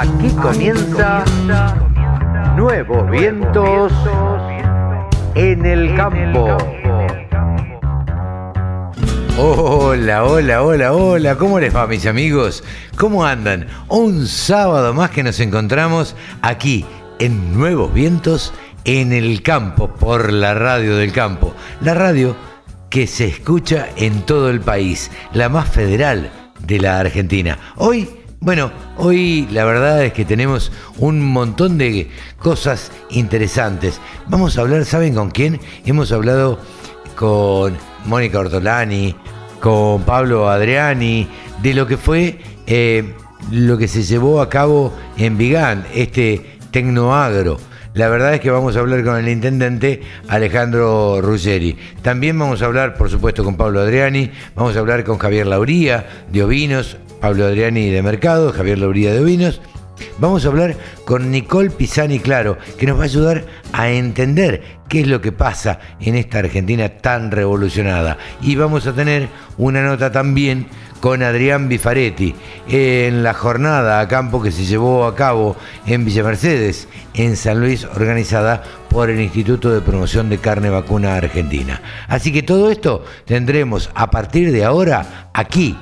Aquí comienza Nuevos Vientos en el Campo. Hola, hola, hola, hola, ¿cómo les va mis amigos? ¿Cómo andan? Un sábado más que nos encontramos aquí en Nuevos Vientos en el campo, por la radio del campo. La radio que se escucha en todo el país, la más federal de la Argentina. Hoy, bueno, hoy la verdad es que tenemos un montón de cosas interesantes. Vamos a hablar, ¿saben con quién? Hemos hablado con Mónica Ortolani, con Pablo Adriani, de lo que fue eh, lo que se llevó a cabo en Vigán, este Tecnoagro la verdad es que vamos a hablar con el intendente Alejandro Ruggeri. También vamos a hablar, por supuesto, con Pablo Adriani, vamos a hablar con Javier Lauría de Ovinos, Pablo Adriani de Mercado, Javier Lauría de Ovinos. Vamos a hablar con Nicole Pisani Claro, que nos va a ayudar a entender qué es lo que pasa en esta Argentina tan revolucionada. Y vamos a tener una nota también con Adrián Bifaretti en la jornada a campo que se llevó a cabo en Villa Mercedes, en San Luis, organizada por el Instituto de Promoción de Carne Vacuna Argentina. Así que todo esto tendremos a partir de ahora aquí,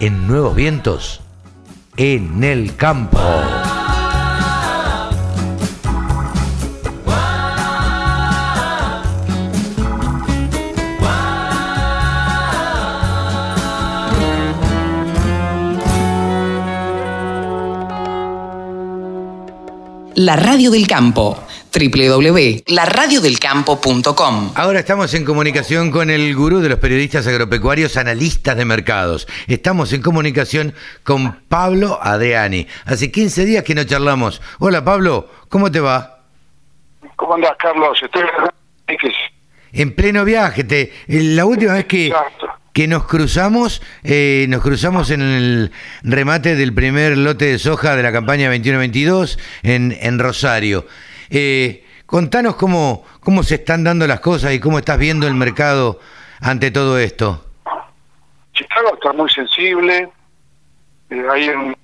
en Nuevos Vientos, en el campo. La Radio del Campo www.laradiodelcampo.com Ahora estamos en comunicación con el gurú de los periodistas agropecuarios, analistas de mercados. Estamos en comunicación con Pablo Adriani. Hace 15 días que no charlamos. Hola Pablo, ¿cómo te va? ¿Cómo andás, Carlos? Estoy en pleno viaje. Te, la última vez que, que nos cruzamos, eh, nos cruzamos en el remate del primer lote de soja de la campaña 21-22 en, en Rosario. Eh, contanos cómo, cómo se están dando las cosas y cómo estás viendo el mercado ante todo esto. Chicago está muy sensible, eh, hay un,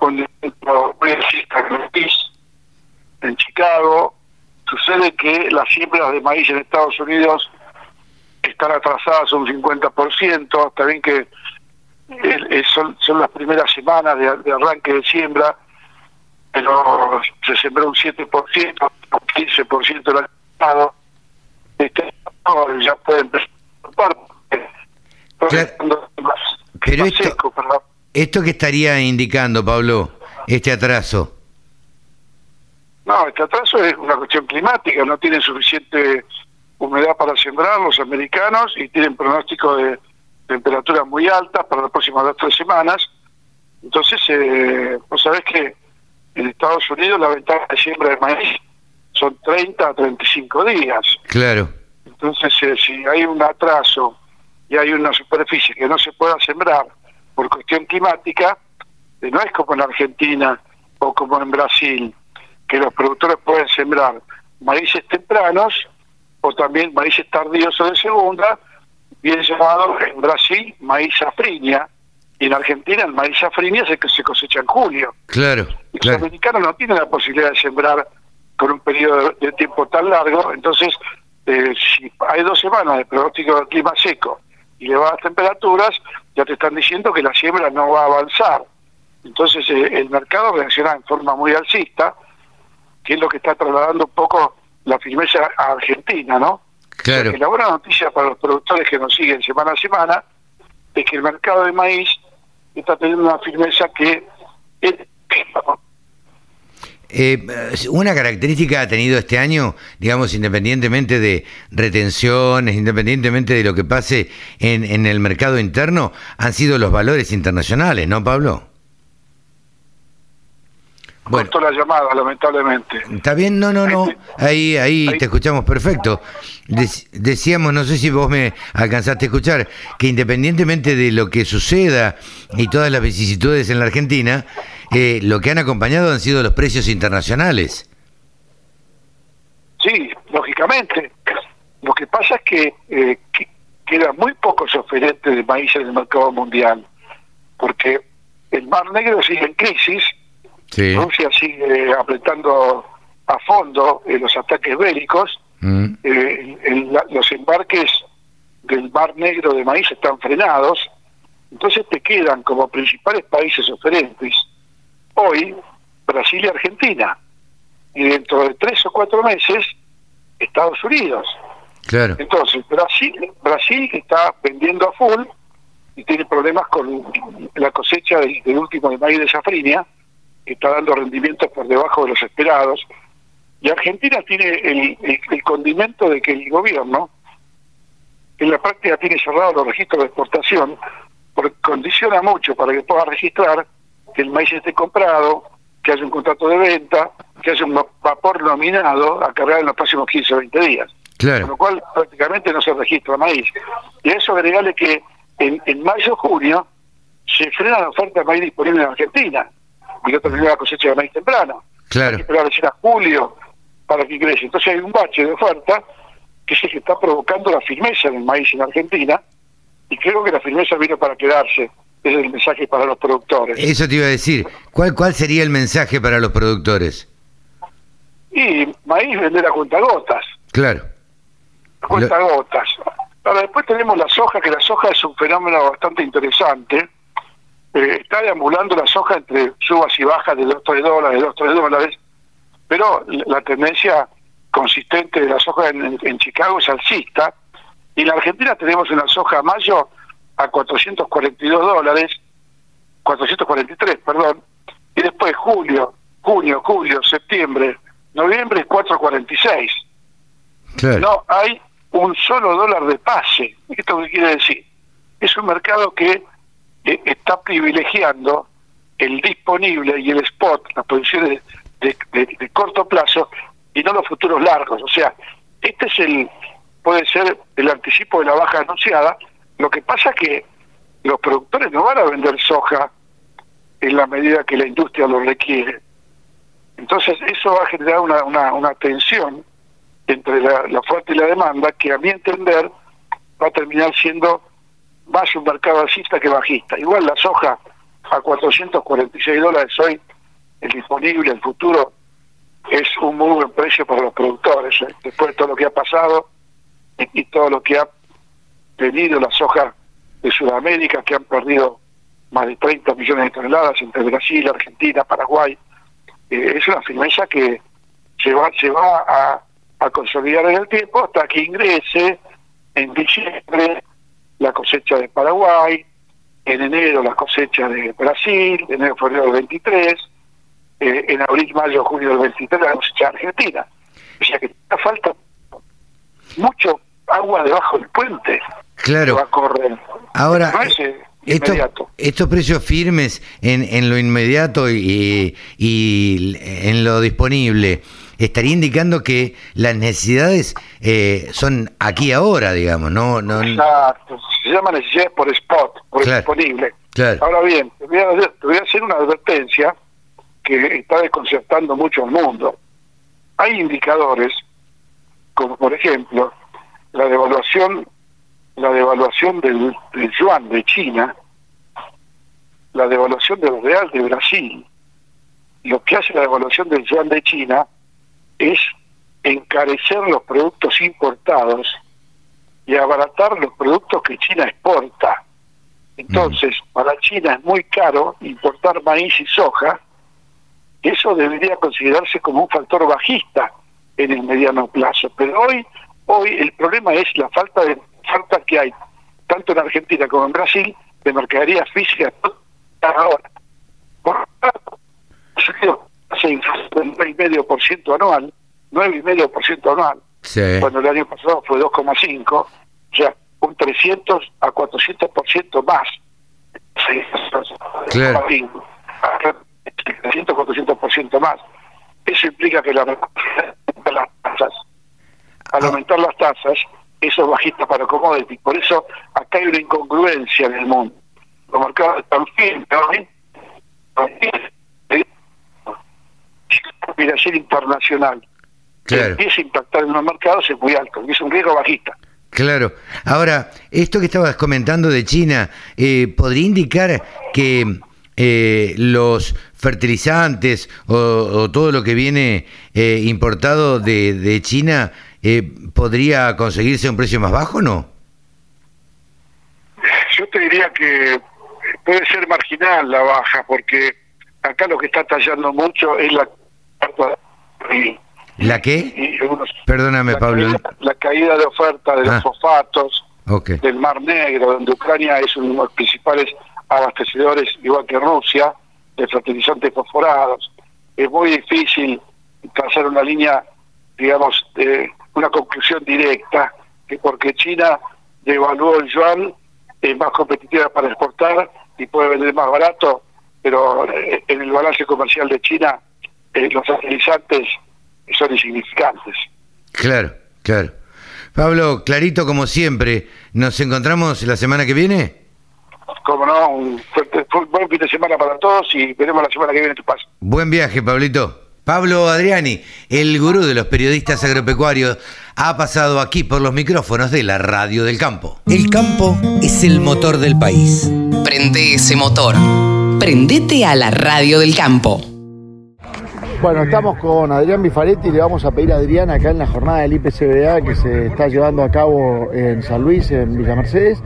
un en Chicago. Sucede que las siembras de maíz en Estados Unidos están atrasadas un 50%, está bien que eh, son, son las primeras semanas de, arranque de siembra, pero se sembró un 7%, un 15% del pasado. Este, ya pueden empezar pero esto, ¿esto qué estaría indicando, Pablo, este atraso? No, este atraso es una cuestión climática, no tienen suficiente humedad para sembrar los americanos y tienen pronóstico de temperaturas muy altas para las próximas dos o tres semanas. Entonces, eh, vos sabés que en Estados Unidos la ventana de siembra de maíz son 30 a 35 días. Claro. Entonces, eh, si hay un atraso y hay una superficie que no se pueda sembrar por cuestión climática, eh, no es como en Argentina o como en Brasil, que los productores pueden sembrar maíces tempranos o también maíces tardíos o de segunda, bien llamado en Brasil maíz safriña, y en Argentina el maíz safriña se, se cosecha en julio. Claro. Los americanos no tienen la posibilidad de sembrar por un periodo de tiempo tan largo, entonces eh, si hay dos semanas de pronóstico de clima seco y elevadas temperaturas, ya te están diciendo que la siembra no va a avanzar. Entonces eh, el mercado reacciona en forma muy alcista, que es lo que está trasladando un poco la firmeza a Argentina, ¿no? Claro. la buena noticia para los productores que nos siguen semana a semana es que el mercado de maíz está teniendo una firmeza que eh, una característica ha tenido este año, digamos, independientemente de retenciones, independientemente de lo que pase en, en el mercado interno, han sido los valores internacionales, ¿no, Pablo? Bueno, la llamada, lamentablemente. Está bien, no, no, no. Ahí, ahí, te escuchamos perfecto. decíamos, no sé si vos me alcanzaste a escuchar, que independientemente de lo que suceda y todas las vicisitudes en la Argentina, eh, lo que han acompañado han sido los precios internacionales. Sí, lógicamente. Lo que pasa es que, eh, que quedan muy pocos oferentes de maíz en el mercado mundial, porque el Mar Negro sigue en crisis Sí. Rusia sigue apretando a fondo en los ataques bélicos, Mm. eh, en la- los embarques del Mar Negro de maíz están frenados, entonces te quedan como principales países oferentes hoy Brasil y Argentina, y dentro de tres o cuatro meses Estados Unidos. Claro. Entonces, Brasil, Brasil que está vendiendo a full y tiene problemas con la cosecha del, del último de maíz de safrinia, que está dando rendimientos por debajo de los esperados. Y Argentina tiene el, el- el condimento de que el gobierno, en la práctica, tiene cerrados los registros de exportación, porque condiciona mucho para que pueda registrar que el maíz esté comprado, que haya un contrato de venta, que haya un vapor nominado a cargar en los próximos 15 o 20 días con Claro. lo cual prácticamente no se registra maíz. Y a eso agregarle que en, en mayo junio se frena la oferta de maíz disponible en Argentina, y no terminó la cosecha de maíz temprano. Hay Claro. que esperar recién a julio para que ingrese. Entonces hay un bache de oferta que es el que está provocando la firmeza del maíz en Argentina, y creo que la firmeza vino para quedarse. Ese es el mensaje para los productores. Eso te iba a decir. ¿Cuál, ¿Cuál sería el mensaje para los productores? Y maíz vender a cuentagotas. Claro. cuenta gotas. Ahora después tenemos la soja, que la soja es un fenómeno bastante interesante. Eh, está deambulando la soja entre subas y bajas de 2 3 dólares, 2 3 dólares, pero la tendencia consistente de la soja en Chicago es alcista. Y en la Argentina tenemos una soja a mayo a 442 dólares, 443, perdón, y después julio, junio, julio, septiembre, noviembre 446 Claro. no hay un solo dólar de pase. ¿Esto qué quiere decir? Es un mercado que eh, está privilegiando el disponible y el spot, las posiciones de, de- corto plazo y no los futuros largos. O sea, este es el, puede ser el anticipo de la baja anunciada. Lo que pasa que los productores no van a vender soja en la medida que la industria lo requiere. Entonces eso va a generar una, una, una tensión entre la, la oferta y la demanda que a mi entender va a terminar siendo más un mercado alcista que bajista. Igual la soja a 446 dólares hoy, el disponible, el futuro, es un muy buen precio para los productores. ¿eh? Después de todo lo que ha pasado y, todo lo que ha tenido la soja de Sudamérica, que han perdido más de 30 millones de toneladas entre Brasil, Argentina, Paraguay, eh, es una firmeza que se va, se va a, a consolidar en el tiempo hasta que ingrese en diciembre la cosecha de Paraguay, en enero la cosecha de Brasil, en enero, febrero del 23, eh, en abril, mayo, junio del 23 la cosecha de Argentina. O sea que falta mucho agua debajo del puente que va a Claro. correr. Ahora, No es, eh, estos precios firmes en, en lo inmediato y, y en lo disponible, estaría indicando que las necesidades eh, son aquí ahora, digamos, no, no Exacto. Se llama necesidades por spot, por Claro. disponible. Claro. Ahora bien, te voy, a, te voy a hacer una advertencia que está desconcertando mucho al mundo. Hay indicadores, como por ejemplo la devaluación, la devaluación del, del yuan de China, la devaluación del real de Brasil. Lo que hace la devaluación del yuan de China es encarecer los productos importados y abaratar los productos que China exporta. Entonces, para China es muy caro importar maíz y soja, eso debería considerarse como un factor bajista en el mediano plazo. Pero hoy, hoy el problema es la falta de falta que hay, tanto en Argentina como en Brasil, de mercaderías físicas ahora. Por lo tanto, subido hace del 9,5% anual, 9,5% anual Sí. cuando el año pasado fue 2,5, o sea, un 300 a 400% más. Sí, Claro. 300 400% más. Eso implica que la, las tasas, al aumentar las tasas, eso es bajista para commodities. Por eso acá hay una incongruencia en el mundo. Los mercados están firmes, ¿no? Migración internacional que Claro. empieza a impactar en los mercados es muy alto, y es un riesgo bajista. Claro. Ahora, esto que estabas comentando de China, eh, ¿podría indicar que eh, los fertilizantes o, todo lo que viene eh, importado de, de China eh, podría conseguirse a un precio más bajo o no? Yo te diría que puede ser marginal la baja, porque acá lo que está tallando mucho es la... ¿La qué? Perdóname, Pablo. la caída de oferta de los ah. fosfatos, del Mar Negro, donde Ucrania es uno de los principales abastecedores, igual que Rusia, de fertilizantes fosforados. Es muy difícil trazar una línea, digamos, de una conclusión directa, que porque China devaluó el yuan, es más competitiva para exportar y puede vender más barato, pero eh, en el balance comercial de China eh, los fertilizantes son insignificantes. Claro, claro. Pablo, clarito como siempre, ¿nos encontramos la semana que viene? Como no, un buen fin de semana para todos y veremos la semana que viene tu paso. Buen viaje, Pablito. Pablo Adriani, el gurú de los periodistas agropecuarios, ha pasado aquí por los micrófonos de la Radio del Campo. El campo es el motor del país. Prende ese motor. Prendete a la Radio del Campo. Bueno, estamos con Adrián Bifaretti y le vamos a pedir a Adrián acá en la jornada del IPCBA que se está llevando a cabo en San Luis, en Villa Mercedes.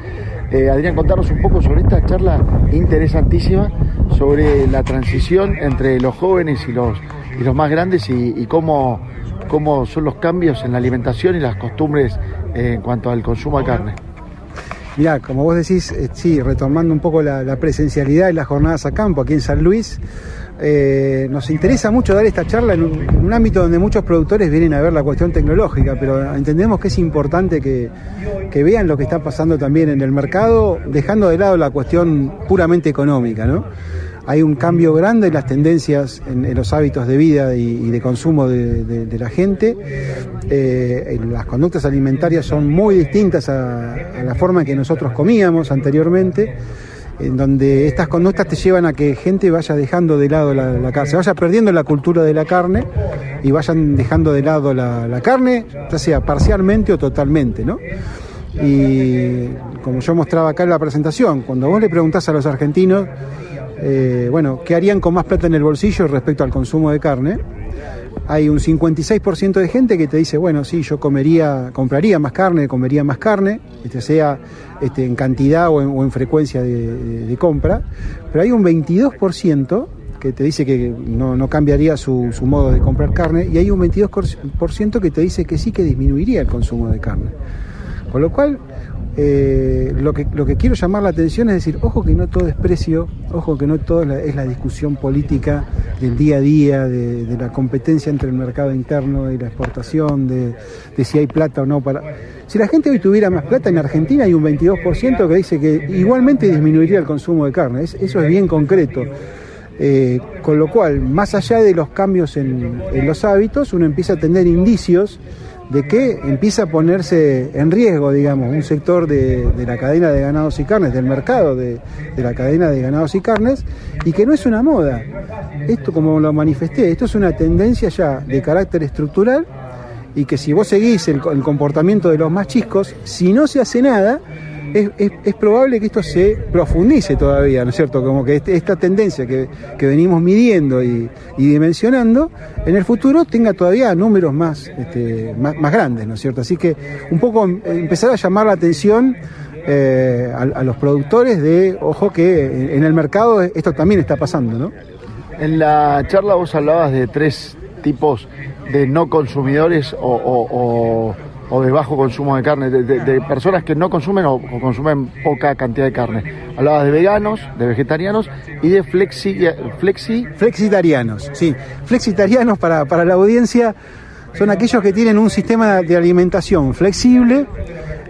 Eh, Adrián, contarnos un poco sobre esta charla interesantísima sobre la transición entre los jóvenes y los, y los más grandes y, cómo, cómo son los cambios en la alimentación y las costumbres en cuanto al consumo de carne. Mirá, como vos decís, eh, sí, retomando un poco la, presencialidad y las jornadas a campo aquí en San Luis, eh, nos interesa mucho dar esta charla en un, ámbito donde muchos productores vienen a ver la cuestión tecnológica, pero entendemos que es importante que, vean lo que está pasando también en el mercado, dejando de lado la cuestión puramente económica. ¿no? Hay un cambio grande en las tendencias, en, los hábitos de vida y, de consumo de, la gente. Eh, las conductas alimentarias son muy distintas a, la forma en que nosotros comíamos anteriormente en donde estas conductas te llevan a que gente vaya dejando de lado la, carne, se vaya perdiendo la cultura de la carne y vayan dejando de lado la, carne, ya sea parcialmente o totalmente, ¿no? Y como yo mostraba acá en la presentación, cuando vos le preguntás a los argentinos, eh, bueno, ¿qué harían con más plata en el bolsillo respecto al consumo de carne? hay un 56% de gente que te dice, bueno, sí, yo comería, compraría más carne, comería más carne, este, sea este, en cantidad o en, frecuencia de, compra, pero hay un 22% que te dice que no, cambiaría su, su, modo de comprar carne y hay un 22% que te dice que sí que disminuiría el consumo de carne. Con lo cual, eh, lo, que, quiero llamar la atención es decir, ojo que no todo es precio, ojo que no todo es la, discusión política del día a día, de, la competencia entre el mercado interno y la exportación, de, si hay plata o no. Si la gente hoy tuviera más plata, en Argentina hay un 22% que dice que igualmente disminuiría el consumo de carne, eso es bien concreto. Eh, con lo cual, más allá de los cambios en los hábitos, uno empieza a tener indicios de que empieza a ponerse en riesgo, digamos, un sector de, la cadena de ganados y carnes, del mercado de, la cadena de ganados y carnes, y que no es una moda. Esto, como lo manifesté, esto es una tendencia ya de carácter estructural y que si vos seguís el, comportamiento de los más si no se hace nada, es, probable que esto se profundice todavía, ¿no es cierto? Como que este, esta tendencia que, venimos midiendo y, dimensionando, en el futuro tenga todavía números más, este, más, grandes, ¿no es cierto? Así que un poco empezar a llamar la atención eh, a, los productores de, ojo que en el mercado esto también está pasando, ¿no? En la charla vos hablabas de tres tipos de no consumidores o de bajo consumo de carne, de, personas que no consumen o, consumen poca cantidad de carne. Hablabas de veganos, de vegetarianos y de flexi... flexi... Flexitarianos, sí. Flexitarianos para, para la audiencia son aquellos que tienen un sistema de alimentación flexible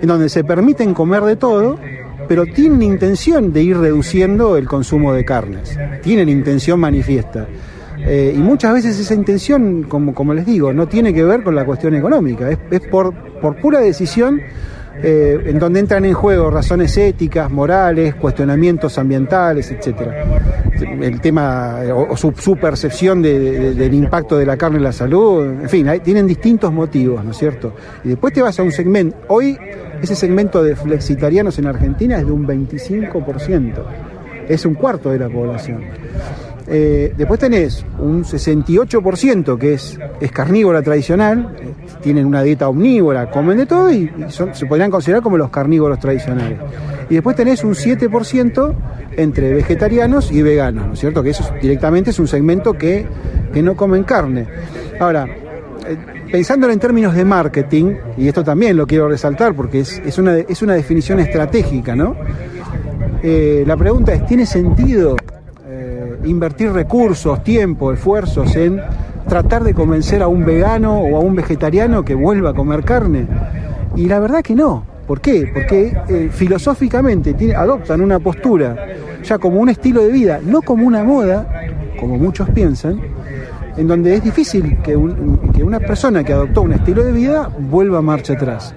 en donde se permiten comer de todo, pero tienen intención de ir reduciendo el consumo de carnes. Tienen intención manifiesta. Eh, y muchas veces esa intención, como, les digo, no tiene que ver con la cuestión económica, es, es por, por pura decisión eh, en donde entran en juego razones éticas, morales, cuestionamientos ambientales, etcétera. El tema o, su, percepción del impacto de la carne en la salud, en fin, tienen distintos motivos, ¿no es cierto? Y después te vas a un segmento. Hoy ese segmento de flexitarianos en Argentina es de un 25%, es un cuarto de la población. Eh, después tenés un 68% que es, carnívora tradicional, eh, tienen una dieta omnívora, comen de todo y, se podrían considerar como los carnívoros tradicionales. Y después tenés un 7% entre vegetarianos y veganos, ¿no es cierto? Que eso directamente es un segmento que, no comen carne. Ahora, eh, pensándolo en términos de marketing, y esto también lo quiero resaltar porque es, es, una, es una definición estratégica, ¿no? la pregunta es, ¿tiene sentido invertir recursos, tiempo, esfuerzos en tratar de convencer a un vegano o a un vegetariano que vuelva a comer carne? Y la verdad que no. ¿Por qué? Porque eh, filosóficamente adoptan una postura ya como un estilo de vida, no como una moda, como muchos piensan, en donde es difícil que, que una persona que adoptó un estilo de vida vuelva a marcha atrás.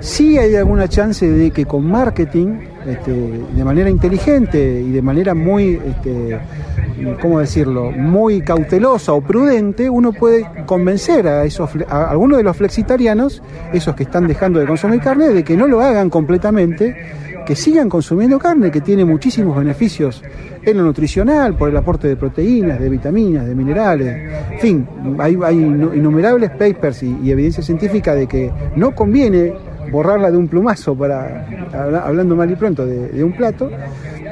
Sí hay alguna chance de que con marketing, este, de manera inteligente y de manera muy, este, ¿cómo decirlo?, muy cautelosa o prudente, uno puede convencer a, esos, a algunos de los flexitarianos, esos que están dejando de consumir carne, de que no lo hagan completamente, que sigan consumiendo carne, que tiene muchísimos beneficios en lo nutricional, por el aporte de proteínas, de vitaminas, de minerales. En fin, hay, innumerables papers y, evidencia científica de que no conviene borrarla de un plumazo, para hablando mal y pronto, de, un plato.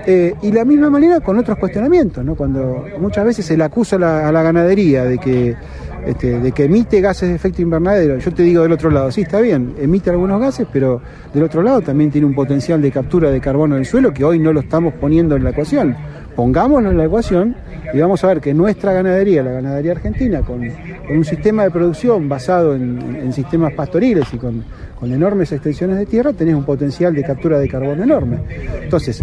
Eh, y la misma manera con otros cuestionamientos, ¿no? cuando muchas veces se le acusa a la, ganadería de que, este, de que emite gases de efecto invernadero. Yo te digo del otro lado, sí, está bien, emite algunos gases, pero del otro lado también tiene un potencial de captura de carbono del suelo que hoy no lo estamos poniendo en la ecuación. Pongámoslo en la ecuación y vamos a ver que nuestra ganadería, la ganadería argentina, con, un sistema de producción basado en sistemas pastoriles y con enormes extensiones de tierra, tenés un potencial de captura de carbono enorme. Entonces,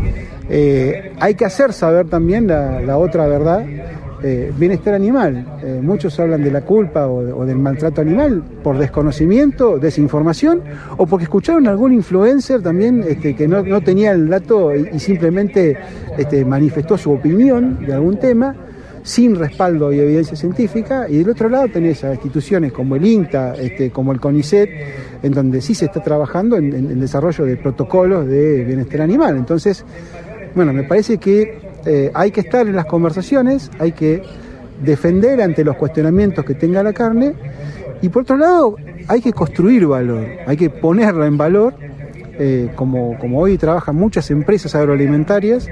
eh, hay que hacer saber también la, otra verdad, eh, bienestar animal. Eh, muchos hablan de la culpa o, del maltrato animal por desconocimiento, desinformación, o porque escucharon a algún influencer también este, que no, tenía el dato y, simplemente este, manifestó su opinión de algún tema sin respaldo y evidencia científica, y del otro lado tenés a instituciones como el INTA, este, como el CONICET, en donde sí se está trabajando en, el desarrollo de protocolos de bienestar animal. Entonces, bueno, me parece que eh, hay que estar en las conversaciones, hay que defender ante los cuestionamientos que tenga la carne, y por otro lado, hay que construir valor, hay que ponerla en valor eh, como, hoy trabajan muchas empresas agroalimentarias,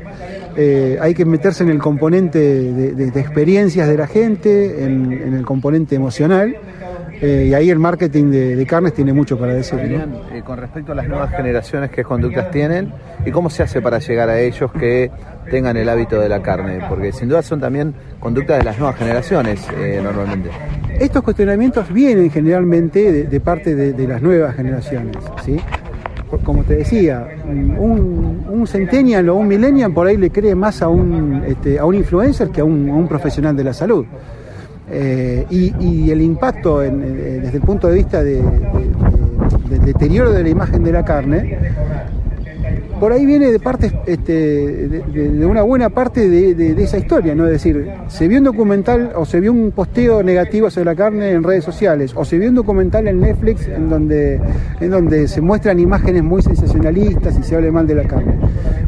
eh, hay que meterse en el componente de, experiencias de la gente, en, el componente emocional. Eh, y ahí el marketing de, carnes tiene mucho para decir. con respecto a las nuevas generaciones, ¿qué conductas tienen? ¿Y cómo se hace para llegar a ellos que tengan el hábito de la carne? Porque sin duda son también conductas de las nuevas generaciones normalmente. Estos cuestionamientos vienen generalmente de, parte de, las nuevas generaciones. ¿sí? como te decía, un, un centennial o un millennial por ahí le cree más a un, este, a un influencer que a un, profesional de la salud. Eh, y, el impacto desde el punto de vista del deterioro de la imagen de la carne por ahí viene de parte este, de, una buena parte de, esa historia, ¿no? Es decir, se vio un documental o se vio un posteo negativo sobre la carne en redes sociales, o se vio un documental en Netflix en donde, en donde se muestran imágenes muy sensacionalistas y se habla mal de la carne.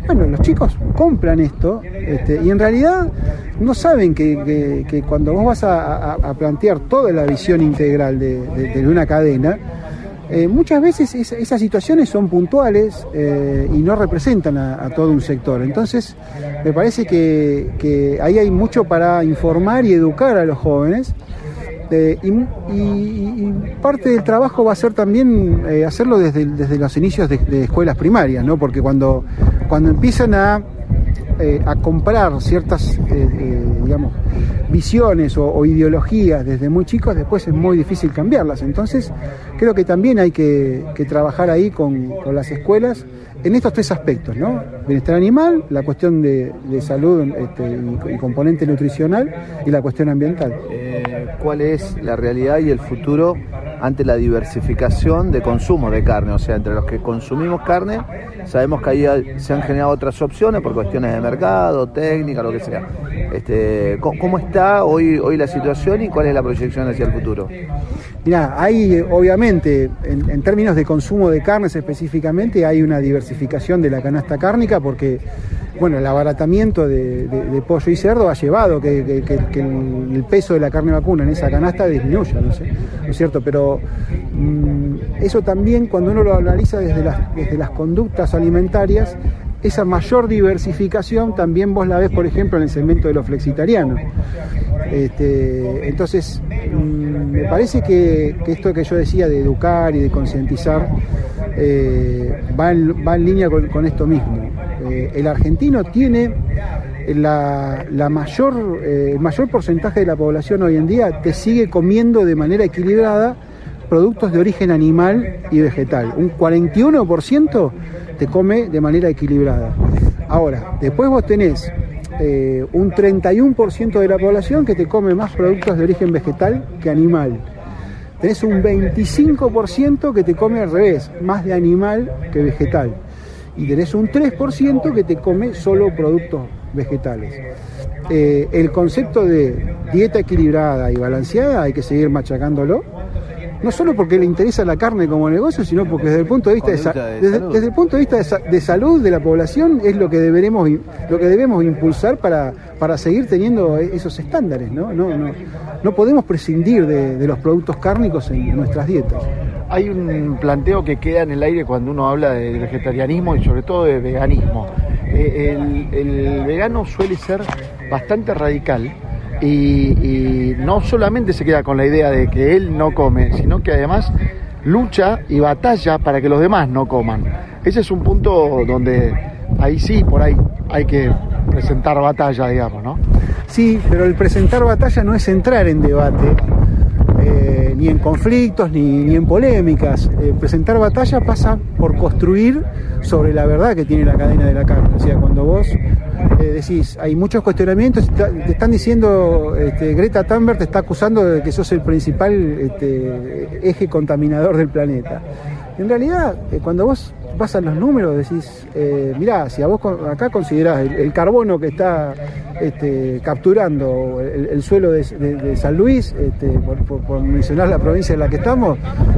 Bueno, los chicos compran esto este, y en realidad no saben que, cuando vos vas a, plantear toda la visión integral de una cadena, eh, muchas veces esas situaciones son puntuales eh, y no representan a, todo un sector. Entonces, me parece que, ahí hay mucho para informar y educar a los jóvenes. Eh, y, parte del trabajo va a ser también hacerlo desde, desde, los inicios de, escuelas primarias, ¿no? porque cuando, cuando empiezan a, a comprar ciertas, digamos, visiones o, ideologías desde muy chicos, después es muy difícil cambiarlas. Entonces, creo que también hay que, trabajar ahí con, las escuelas en estos tres aspectos, ¿no? Bienestar animal, la cuestión de, salud este, y, componente nutricional y la cuestión ambiental. Eh, ¿Cuál es la realidad y el futuro ante la diversificación de consumo de carne? O sea, entre los que consumimos carne, sabemos que ahí se han generado otras opciones por cuestiones de mercado, técnica, lo que sea. Este, ¿Cómo está hoy, hoy la situación y cuál es la proyección hacia el futuro? Mira, hay obviamente, en, términos de consumo de carnes específicamente, hay una diversificación de la canasta cárnica porque bueno, el abaratamiento de, pollo y cerdo ha llevado que, el, peso de la carne vacuna en esa canasta disminuya, ¿no, sé, ¿no es cierto? Pero mm, eso también cuando uno lo analiza desde las, desde las conductas alimentarias, esa mayor diversificación también vos la ves, por ejemplo, en el segmento de los flexitarianos. Este, entonces, mm, me parece que, esto que yo decía de educar y de concientizar eh, va, en, línea con, esto mismo. Eh, el argentino tiene la, mayor, eh, el mayor porcentaje de la población hoy en día te sigue comiendo de manera equilibrada productos de origen animal y vegetal. Un 41% te come de manera equilibrada. Ahora, después vos tenés eh, un 31% de la población que te come más productos de origen vegetal que animal. Tenés un 25% que te come al revés, más de animal que vegetal. Y tenés un 3% que te come solo productos vegetales. Eh, el concepto de dieta equilibrada y balanceada hay que seguir machacándolo no solo porque le interesa la carne como negocio, sino porque desde el punto de vista de, desde, el punto de vista de, salud de la población es lo que deberemos lo que debemos impulsar para, para seguir teniendo esos estándares, ¿no? No, no, no podemos prescindir de, los productos cárnicos en nuestras dietas. Hay un planteo que queda en el aire cuando uno habla de vegetarianismo y sobre todo de veganismo. Eh, el vegano suele ser bastante radical y, no solamente se queda con la idea de que él no come, sino que además lucha y batalla para que los demás no coman. Ese es un punto donde ahí sí, por ahí hay que presentar batalla, digamos, ¿no? Sí, pero el presentar batalla no es entrar en debate, ni en conflictos, ni, en polémicas. Eh, presentar batalla pasa por construir sobre la verdad que tiene la cadena de la carne. O sea, cuando vos eh, decís, hay muchos cuestionamientos, te están diciendo, este, Greta Thunberg te está acusando de que sos el principal este, eje contaminador del planeta. En realidad, eh, cuando vos vas a los números, decís, eh, mirá, si a vos acá considerás el, carbono que está este, capturando el, suelo de, San Luis, este, por, mencionar la provincia en la que estamos,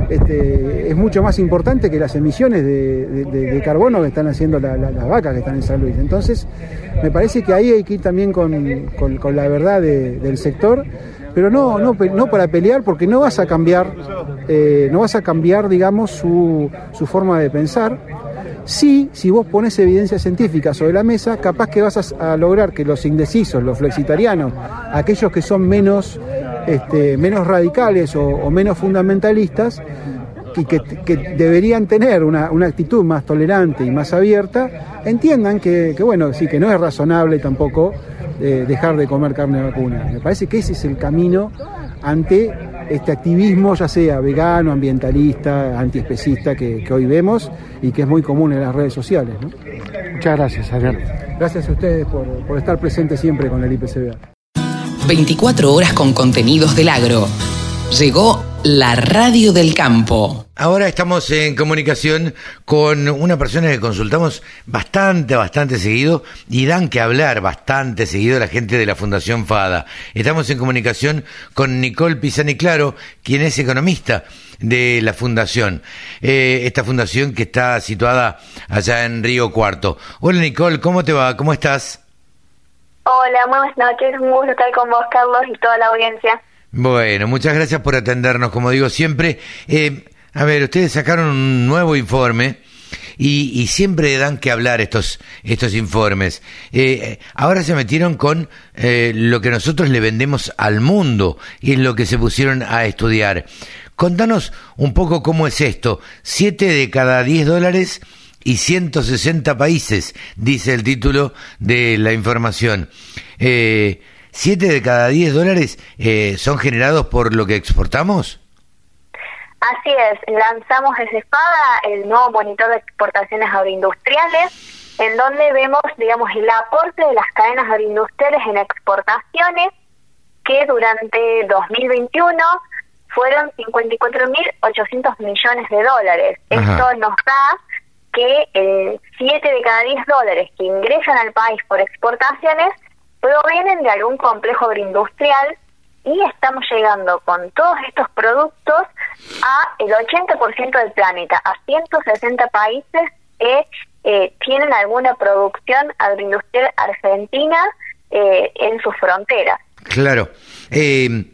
este, es mucho más importante que las emisiones de, carbono que están haciendo las vacas que están en San Luis. Entonces, me parece que ahí hay que ir también con, la verdad del sector pero no, no, no para pelear porque no vas a cambiar, eh, no vas a cambiar, digamos, su, su forma de pensar. Sí, si vos pones evidencia científica sobre la mesa, capaz que vas a, lograr que los indecisos, los flexitarianos, aquellos que son menos, este, menos radicales o, menos fundamentalistas, y que, deberían tener una, actitud más tolerante y más abierta, entiendan que, que, bueno, sí, que no es razonable tampoco dejar de comer carne vacuna. Me parece que ese es el camino ante este activismo, ya sea vegano, ambientalista, antiespecista, que, hoy vemos y que es muy común en las redes sociales. Muchas gracias, Adrián. Gracias a ustedes por, por estar presentes siempre con el IPCBA. 24 horas con contenidos del agro. Llegó la radio del campo. Ahora estamos en comunicación con una persona que consultamos bastante, bastante seguido y dan que hablar bastante seguido la gente de la Fundación FADA. Estamos en comunicación con Nicole Pisani Claro, quien es economista de la Fundación. Eh, esta fundación que está situada allá en Río Cuarto. Hola Nicole, ¿cómo te va? ¿Cómo estás? Hola, buenas noches. Un gusto estar con vos, Carlos, y toda la audiencia. Bueno, muchas gracias por atendernos, como digo siempre. Eh, a ver, ustedes sacaron un nuevo informe y, siempre dan que hablar estos, estos informes. Eh, ahora se metieron con eh, lo que nosotros le vendemos al mundo y es lo que se pusieron a estudiar. Contanos un poco cómo es esto. Siete de cada diez dólares y 160 países, dice el título de la información. Eh, ¿Siete de cada diez dólares eh, son generados por lo que exportamos? Así es, lanzamos desde Espada el nuevo monitor de exportaciones agroindustriales, en donde vemos, digamos, el aporte de las cadenas agroindustriales en exportaciones, que durante 2021 fueron 54.800 millones de dólares. Esto nos da que eh, 7 de cada 10 dólares que ingresan al país por exportaciones provienen de algún complejo agroindustrial y estamos llegando con todos estos productos a el 80% del planeta, a 160 países que eh, tienen alguna producción agroindustrial argentina eh, en sus fronteras. Claro. Eh,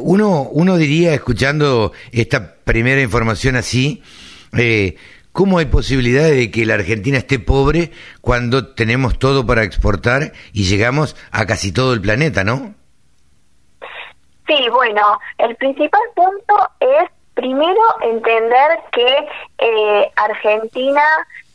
uno, uno diría, escuchando esta primera información así, eh, ¿cómo hay posibilidades de que la Argentina esté pobre cuando tenemos todo para exportar y llegamos a casi todo el planeta, no? Sí, bueno, el principal punto es primero entender que eh, Argentina,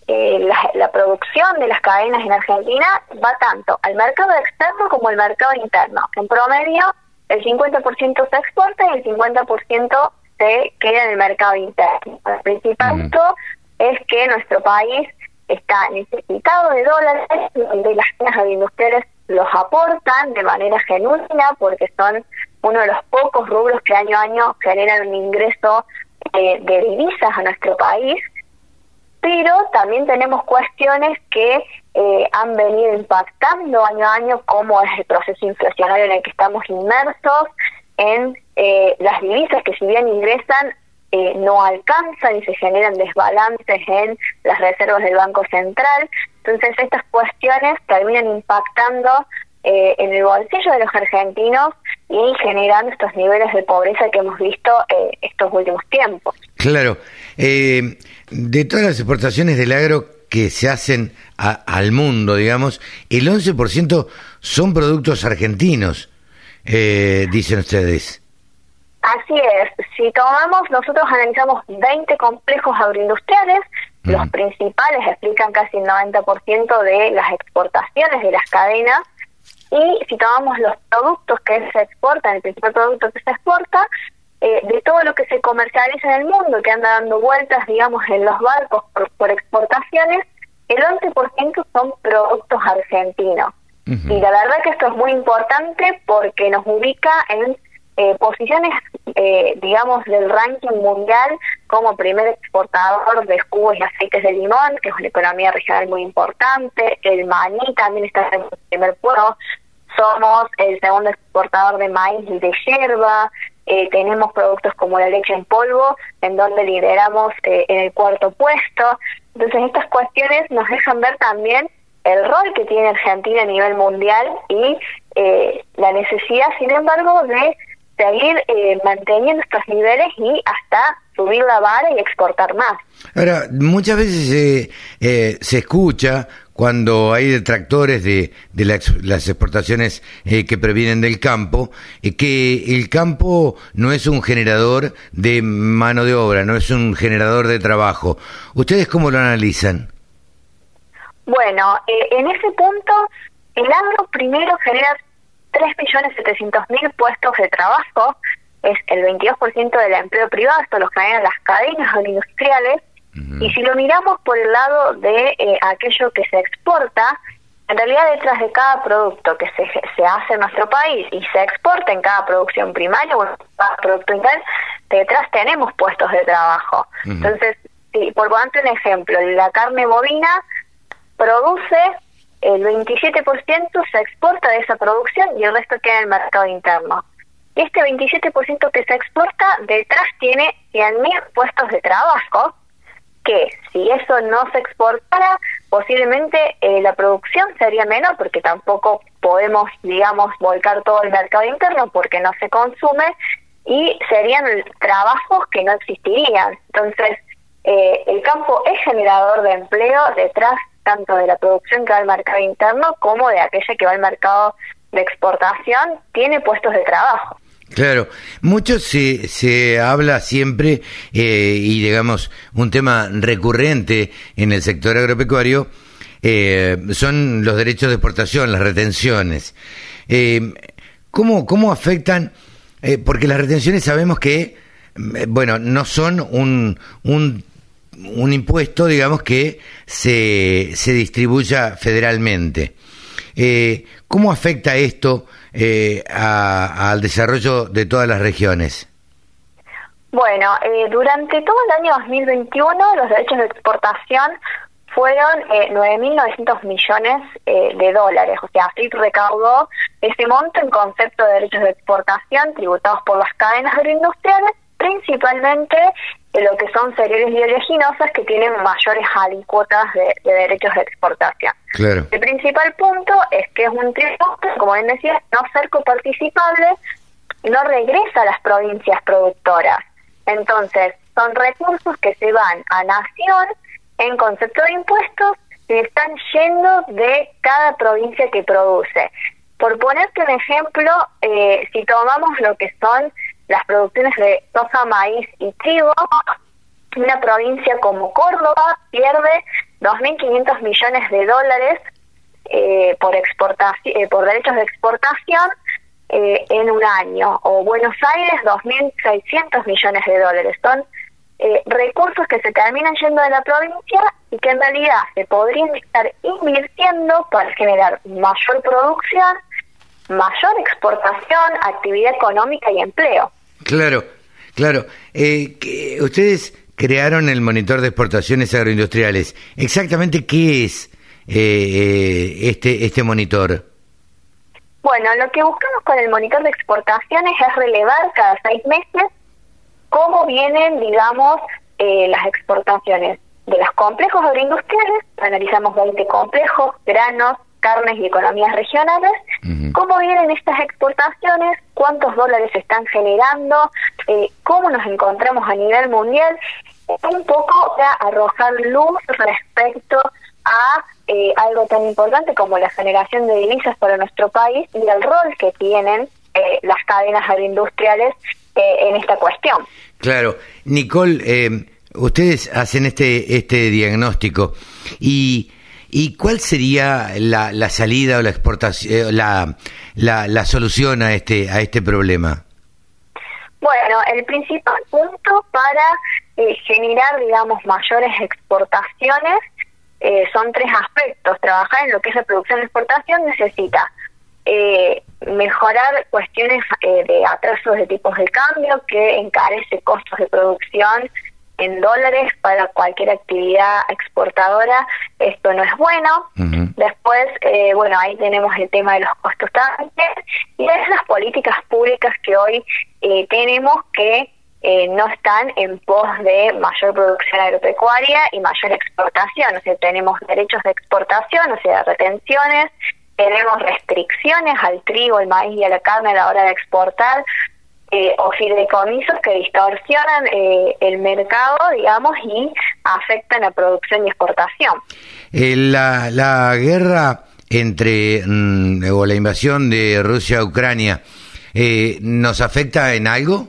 eh, la, la, producción de las cadenas en Argentina va tanto al mercado externo como al mercado interno. En promedio, el 50% se exporta y el 50% se queda en el mercado interno. El principal punto es que nuestro país está necesitado de dólares, donde las cadenas agroindustriales los aportan de manera genuina porque son uno de los pocos rubros que año a año generan un ingreso eh, de divisas a nuestro país, pero también tenemos cuestiones que eh, han venido impactando año a año, como es el proceso inflacionario en el que estamos inmersos, en eh, las divisas que si bien ingresan, no alcanzan y se generan desbalances en las reservas del Banco Central. Entonces estas cuestiones terminan impactando eh, en el bolsillo de los argentinos y generando estos niveles de pobreza que hemos visto eh, estos últimos tiempos. Claro. Eh, de todas las exportaciones del agro que se hacen al mundo, digamos, el 11% son productos argentinos, dicen ustedes. Así es. Si tomamos, nosotros analizamos 20 complejos agroindustriales, los principales explican casi el 90% de las exportaciones de las cadenas, y si tomamos los productos que se exportan, el principal producto que se exporta, eh, de todo lo que se comercializa en el mundo, que anda dando vueltas, digamos, en los barcos por, exportaciones, el 11% son productos argentinos. Y la verdad que esto es muy importante porque nos ubica en eh, posiciones, eh, digamos, del ranking mundial como primer exportador de jugos y aceites de limón, que es una economía regional muy importante. El maní también está en el primer puesto. Somos el segundo exportador de maíz y de yerba. Eh, tenemos productos como la leche en polvo, en donde lideramos en el cuarto puesto. Entonces, estas cuestiones nos dejan ver también el rol que tiene Argentina a nivel mundial y la necesidad, sin embargo, de seguir eh, manteniendo estos niveles y hasta subir la vara y exportar más. Ahora, muchas veces eh, se escucha cuando hay detractores de, de las exportaciones eh, que previenen del campo, que el campo no es un generador de mano de obra, no es un generador de trabajo. ¿Ustedes cómo lo analizan? Bueno, en ese punto, el agro primero genera 3.700.000 puestos de trabajo, es el 22% del empleo privado, esto lo generan las cadenas industriales, y si lo miramos por el lado de eh, aquello que se exporta, en realidad detrás de cada producto que se, se hace en nuestro país y se exporta en cada producción primaria o en cada producto interno, detrás tenemos puestos de trabajo. Entonces, si por ponerte un ejemplo, la carne bovina produce el 27% se exporta de esa producción y el resto queda en el mercado interno. Este 27% que se exporta detrás tiene 100.000 puestos de trabajo que si eso no se exportara, posiblemente eh, la producción sería menor porque tampoco podemos, digamos, volcar todo el mercado interno porque no se consume y serían trabajos que no existirían. Entonces, eh, el campo es generador de empleo detrás tanto de la producción que va al mercado interno como de aquella que va al mercado de exportación, tiene puestos de trabajo. Claro, mucho se, se habla siempre, eh, y digamos, un tema recurrente en el sector agropecuario, eh, son los derechos de exportación, las retenciones. Eh, ¿cómo, ¿Cómo afectan? Eh, porque las retenciones sabemos que, bueno, no son un, un un impuesto, digamos, que se, se distribuya federalmente. Eh, ¿Cómo afecta esto eh, al desarrollo de todas las regiones? Bueno, eh, durante todo el año 2021 los derechos de exportación fueron 9.900 millones de dólares, o sea, así recaudó ese monto en concepto de derechos de exportación tributados por las cadenas agroindustriales principalmente de lo que son cereales y oleaginosas que tienen mayores alícuotas de, derechos de exportación. El principal punto es que es un tributo, como bien decía, no ser coparticipable, no regresa a las provincias productoras. Entonces, son recursos que se van a nación en concepto de impuestos y están yendo de cada provincia que produce. Por ponerte un ejemplo, eh, si tomamos lo que son las producciones de soja, maíz y trigo, una provincia como Córdoba pierde 2.500 millones de dólares eh, por exportación, eh, por derechos de exportación eh, en un año, o Buenos Aires 2.600 millones de dólares. Son recursos que se terminan yendo de la provincia y que en realidad se podrían estar invirtiendo para generar mayor producción, mayor exportación, actividad económica y empleo. Claro, claro. Eh, ustedes crearon el monitor de exportaciones agroindustriales. Exactamente qué es eh, eh, este este monitor. Bueno, lo que buscamos con el monitor de exportaciones es relevar cada seis meses cómo vienen, digamos, las exportaciones de los complejos agroindustriales. Analizamos 20 complejos, granos, carnes y economías regionales, cómo vienen estas exportaciones, cuántos dólares se están generando, eh, cómo nos encontramos a nivel mundial, un poco para arrojar luz respecto a eh, algo tan importante como la generación de divisas para nuestro país y el rol que tienen eh, las cadenas agroindustriales en esta cuestión. Claro, Nicole, ustedes hacen este este diagnóstico y ¿Y cuál sería la, la salida o la exportación, eh, la, la, la, solución a este, a este problema? Bueno, el principal punto para eh, generar, digamos, mayores exportaciones eh, son tres aspectos. Trabajar en lo que es la producción y exportación necesita mejorar cuestiones de atrasos de tipos de cambio que encarece costos de producción en dólares para cualquier actividad exportadora, esto no es bueno. Después, eh, bueno, ahí tenemos el tema de los costos también y es las políticas públicas que hoy eh, tenemos que eh, no están en pos de mayor producción agropecuaria y mayor exportación. O sea, tenemos derechos de exportación, o sea, retenciones, tenemos restricciones al trigo, el maíz y a la carne a la hora de exportar, eh, o fideicomisos que distorsionan eh, el mercado, digamos, y afectan la producción y exportación. Eh, la, la guerra entre, mm, o la invasión de Rusia a Ucrania, ¿nos afecta en algo?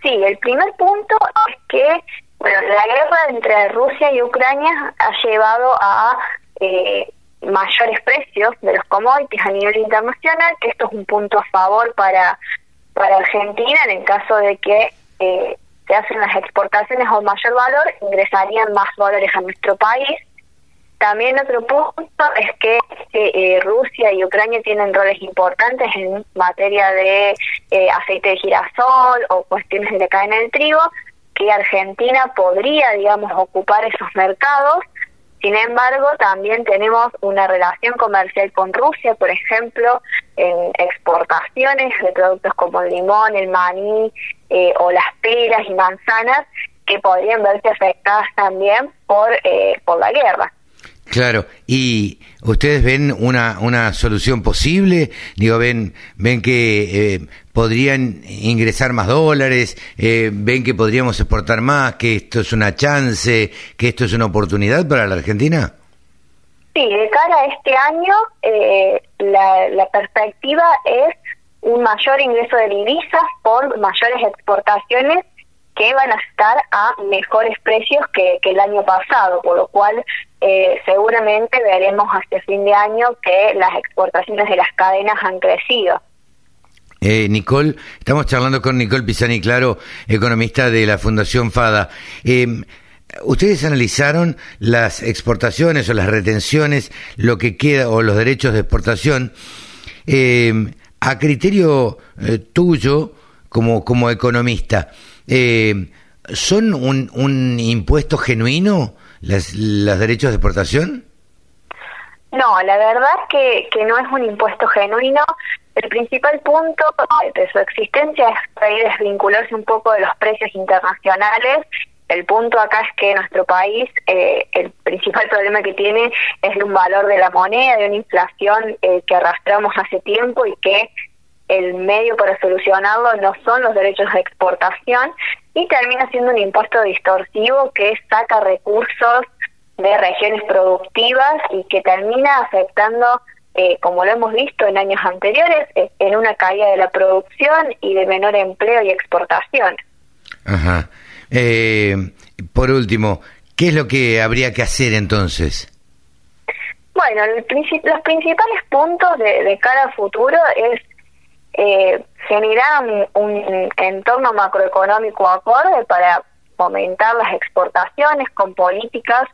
Sí, el primer punto es que, bueno, la guerra entre Rusia y Ucrania ha llevado a mayores precios de los commodities a nivel internacional, que esto es un punto a favor para para Argentina, en el caso de que eh, se hacen las exportaciones un mayor valor, ingresarían más dólares a nuestro país. También otro punto es que eh, Rusia y Ucrania tienen roles importantes en materia de eh, aceite de girasol o cuestiones de la cadena del trigo, que Argentina podría, digamos, ocupar esos mercados sin embargo, también tenemos una relación comercial con Rusia, por ejemplo, en exportaciones de productos como el limón, el maní eh, o las peras y manzanas que podrían verse afectadas también por, eh, por la guerra. Claro, y ustedes ven una, una solución posible, digo, ven, ven que eh, podrían ingresar más dólares, eh, ven que podríamos exportar más, que esto es una chance, que esto es una oportunidad para la Argentina. Sí, de cara a este año, eh, la, la perspectiva es un mayor ingreso de divisas por mayores exportaciones que van a estar a mejores precios que, el año pasado, por lo cual eh, seguramente veremos hasta fin de año que las exportaciones de las cadenas han crecido. Eh, Nicole, estamos charlando con Nicole Pisani Claro, economista de la Fundación FADA. Em, ¿Ustedes analizaron las exportaciones o las retenciones, lo que queda, o los derechos de exportación, em, a criterio eh, tuyo como, como economista? Eh, ¿Son un, impuesto genuino las, derechos de exportación? No, la verdad que, que no es un impuesto genuino. el principal punto de su existencia es desvincularse un poco de los precios internacionales el punto acá es que nuestro país, eh, el principal problema que tiene es un valor de la moneda, de una inflación eh, que arrastramos hace tiempo y que el medio para solucionarlo no son los derechos de exportación y termina siendo un impuesto distorsivo que saca recursos de regiones productivas y que termina afectando, eh, como lo hemos visto en años anteriores, en una caída de la producción y de menor empleo y exportación. Ajá. Eh, por último, ¿qué es lo que habría que hacer entonces? Bueno, los principales puntos de, cara a futuro es eh, generar un, entorno macroeconómico acorde para fomentar las exportaciones con políticas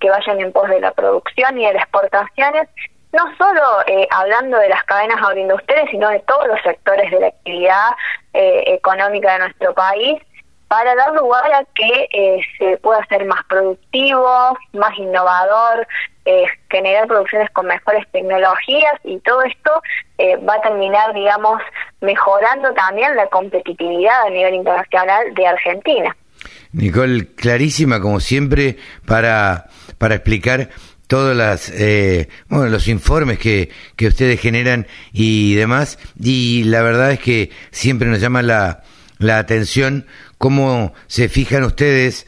que vayan en pos de la producción y de las exportaciones, no solo eh, hablando de las cadenas agroindustriales, sino de todos los sectores de la actividad eh, económica de nuestro país, para dar lugar a que eh, se pueda ser más productivo, más innovador, eh, generar producciones con mejores tecnologías y todo esto eh, va a terminar, digamos, mejorando también la competitividad a nivel internacional de Argentina. Nicole, clarísima como siempre para, para explicar todos las, bueno, los informes que, que ustedes generan y demás. Y la verdad es que siempre nos llama la, la atención cómo se fijan ustedes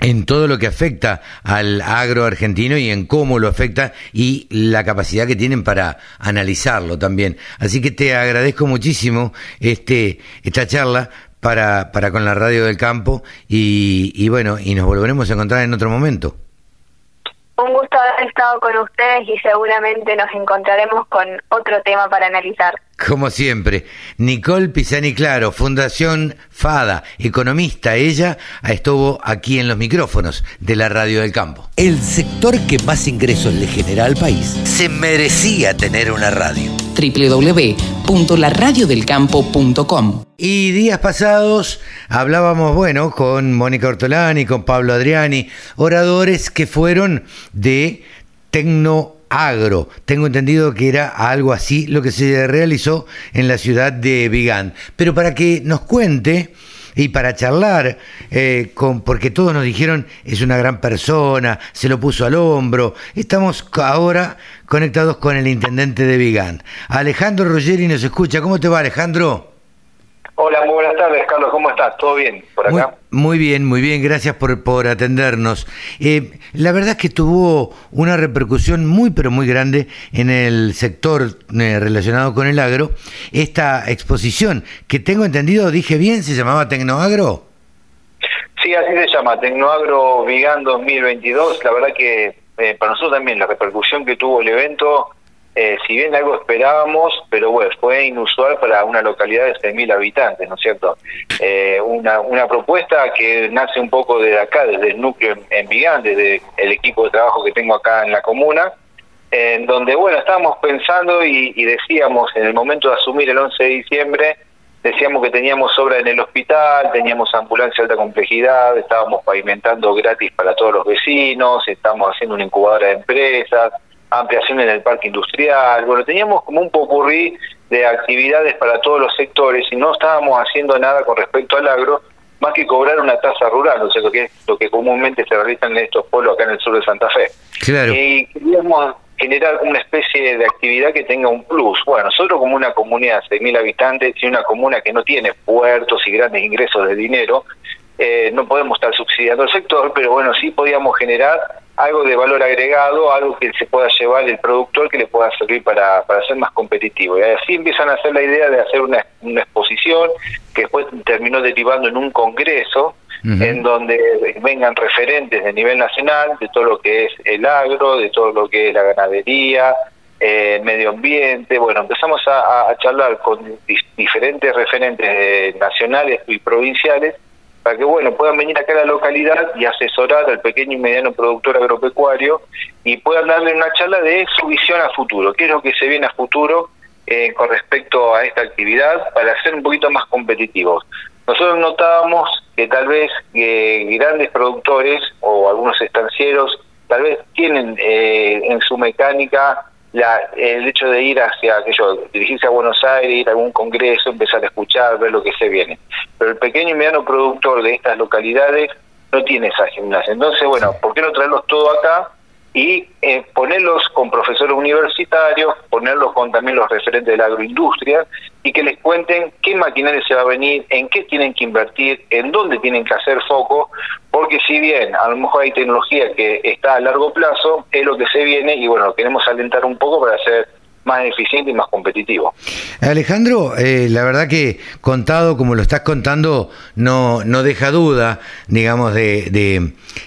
en todo lo que afecta al agro argentino y en cómo lo afecta y la capacidad que tienen para analizarlo también. Así que te agradezco muchísimo este esta charla para, para con la radio del campo y, y bueno, y nos volveremos a encontrar en otro momento. Un gusto haber estado con ustedes y seguramente nos encontraremos con otro tema para analizar. Como siempre, Nicole Pisani Claro, Fundación FADA, economista, ella estuvo aquí en los micrófonos de la Radio del Campo. El sector que más ingresos le genera al país se merecía tener una radio www.laradiodelcampo.com. Y días pasados hablábamos, bueno, con Mónica Ortolani, con Pablo Adriani, oradores que fueron de Tecnoagro. Tengo entendido que era algo así lo que se realizó en la ciudad de Vigán. Pero para que nos cuente y para charlar, eh, con, porque todos nos dijeron es una gran persona, se lo puso al hombro. Estamos ahora conectados con el intendente de Vigán. Alejandro Ruggeri nos escucha. ¿Cómo te va, Alejandro? Hola, tardes, Carlos. ¿Cómo estás? ¿Todo bien por acá? Muy, bien, muy bien. Gracias por, por atendernos. Eh, la verdad es que tuvo una repercusión muy, pero muy grande en el sector eh, relacionado con el agro. Esta exposición, que tengo entendido, dije bien, se llamaba Tecnoagro. Sí, así se llama, Tecnoagro Vigan 2022. La verdad que eh, para nosotros también la repercusión que tuvo el evento eh, si bien algo esperábamos, pero bueno, fue inusual para una localidad de 6.000 habitantes, ¿no es cierto? Eh, una, propuesta que nace un poco desde acá, desde el núcleo en, Vigán, desde el equipo de trabajo que tengo acá en la comuna, en donde, bueno, estábamos pensando y, decíamos en el momento de asumir el 11 de diciembre, decíamos que teníamos obra en el hospital, teníamos ambulancia de alta complejidad, estábamos pavimentando gratis para todos los vecinos, estábamos haciendo una incubadora de empresas, ampliación en el parque industrial, bueno, teníamos como un popurrí de actividades para todos los sectores y no estábamos haciendo nada con respecto al agro, más que cobrar una tasa rural, o sea, lo que es lo que comúnmente se realiza en estos pueblos acá en el sur de Santa Fe. Claro. Y queríamos generar una especie de actividad que tenga un plus. Bueno, nosotros como una comunidad de 6.000 habitantes y una comuna que no tiene puertos y grandes ingresos de dinero, eh, no podemos estar subsidiando el sector, pero bueno, sí podíamos generar algo de valor agregado, algo que se pueda llevar el productor que le pueda servir para, para ser más competitivo. Y así empiezan a hacer la idea de hacer una, una exposición que después terminó derivando en un congreso en donde vengan referentes de nivel nacional de todo lo que es el agro, de todo lo que es la ganadería, eh, el medio ambiente. Bueno, empezamos a, a charlar con diferentes referentes nacionales y provinciales para que bueno puedan venir acá a la localidad y asesorar al pequeño y mediano productor agropecuario y puedan darle una charla de su visión a futuro, qué es lo que se viene a futuro eh, con respecto a esta actividad para ser un poquito más competitivos. Nosotros notábamos que tal vez eh, grandes productores o algunos estancieros tal vez tienen eh, en su mecánica la, el hecho de ir hacia aquello, dirigirse a Buenos Aires, ir a algún congreso, empezar a escuchar, ver lo que se viene. Pero el pequeño y mediano productor de estas localidades no tiene esa gimnasia. Entonces, bueno, ¿por qué no traerlos todo acá? Y eh, ponerlos con profesores universitarios, ponerlos con también los referentes de la agroindustria y que les cuenten qué maquinaria se va a venir, en qué tienen que invertir, en dónde tienen que hacer foco, porque si bien a lo mejor hay tecnología que está a largo plazo, es lo que se viene y bueno, queremos alentar un poco para hacer más eficiente y más competitivo. Alejandro, eh, la verdad que contado como lo estás contando, no, no deja duda, digamos, de,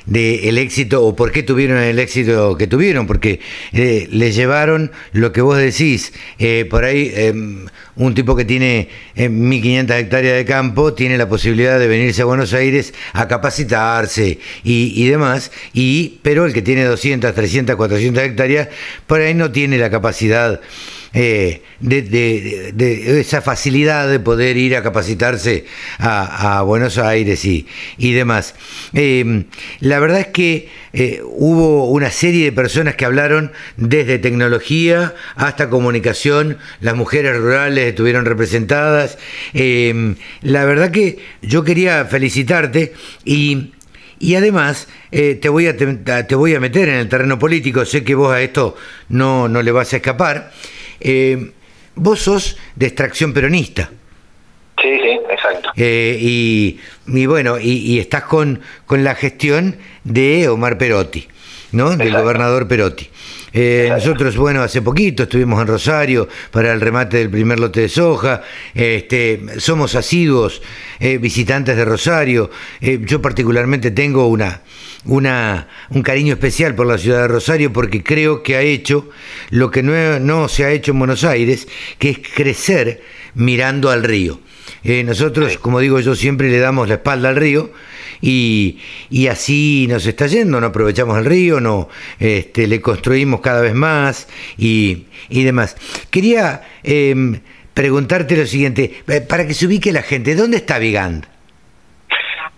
de, el éxito o por qué tuvieron el éxito que tuvieron, porque eh, les llevaron lo que vos decís, eh, por ahí em, un tipo que tiene 1.500 hectáreas de campo tiene la posibilidad de venirse a Buenos Aires a capacitarse y, y demás, y, pero el que tiene 200, 300, 400 hectáreas, por ahí no tiene la capacidad eh, de, esa facilidad de poder ir a capacitarse a, Buenos Aires y, y demás. Eh, la verdad es que eh, hubo una serie de personas que hablaron desde tecnología hasta comunicación, las mujeres rurales estuvieron representadas. la verdad que yo quería felicitarte y y además, te, voy a, te, voy a meter en el terreno político, sé que vos a esto no, no le vas a escapar. Eh, vos sos de extracción peronista. Sí, sí, exacto. Eh, y, y, bueno, y, estás con, con la gestión de Omar Perotti, ¿no? Del gobernador Perotti. Eh, nosotros, bueno, hace poquito estuvimos en Rosario para el remate del primer lote de soja. Este, somos asiduos eh, visitantes de Rosario. Yo particularmente tengo una, una, un cariño especial por la ciudad de Rosario porque creo que ha hecho lo que no, no se ha hecho en Buenos Aires, que es crecer mirando al río. nosotros, como digo yo, siempre le damos la espalda al río y, y así nos está yendo, no aprovechamos el río, no este, le construimos cada vez más y, y demás. Quería em, preguntarte lo siguiente, eh, para que se ubique la gente, ¿dónde está Vigand?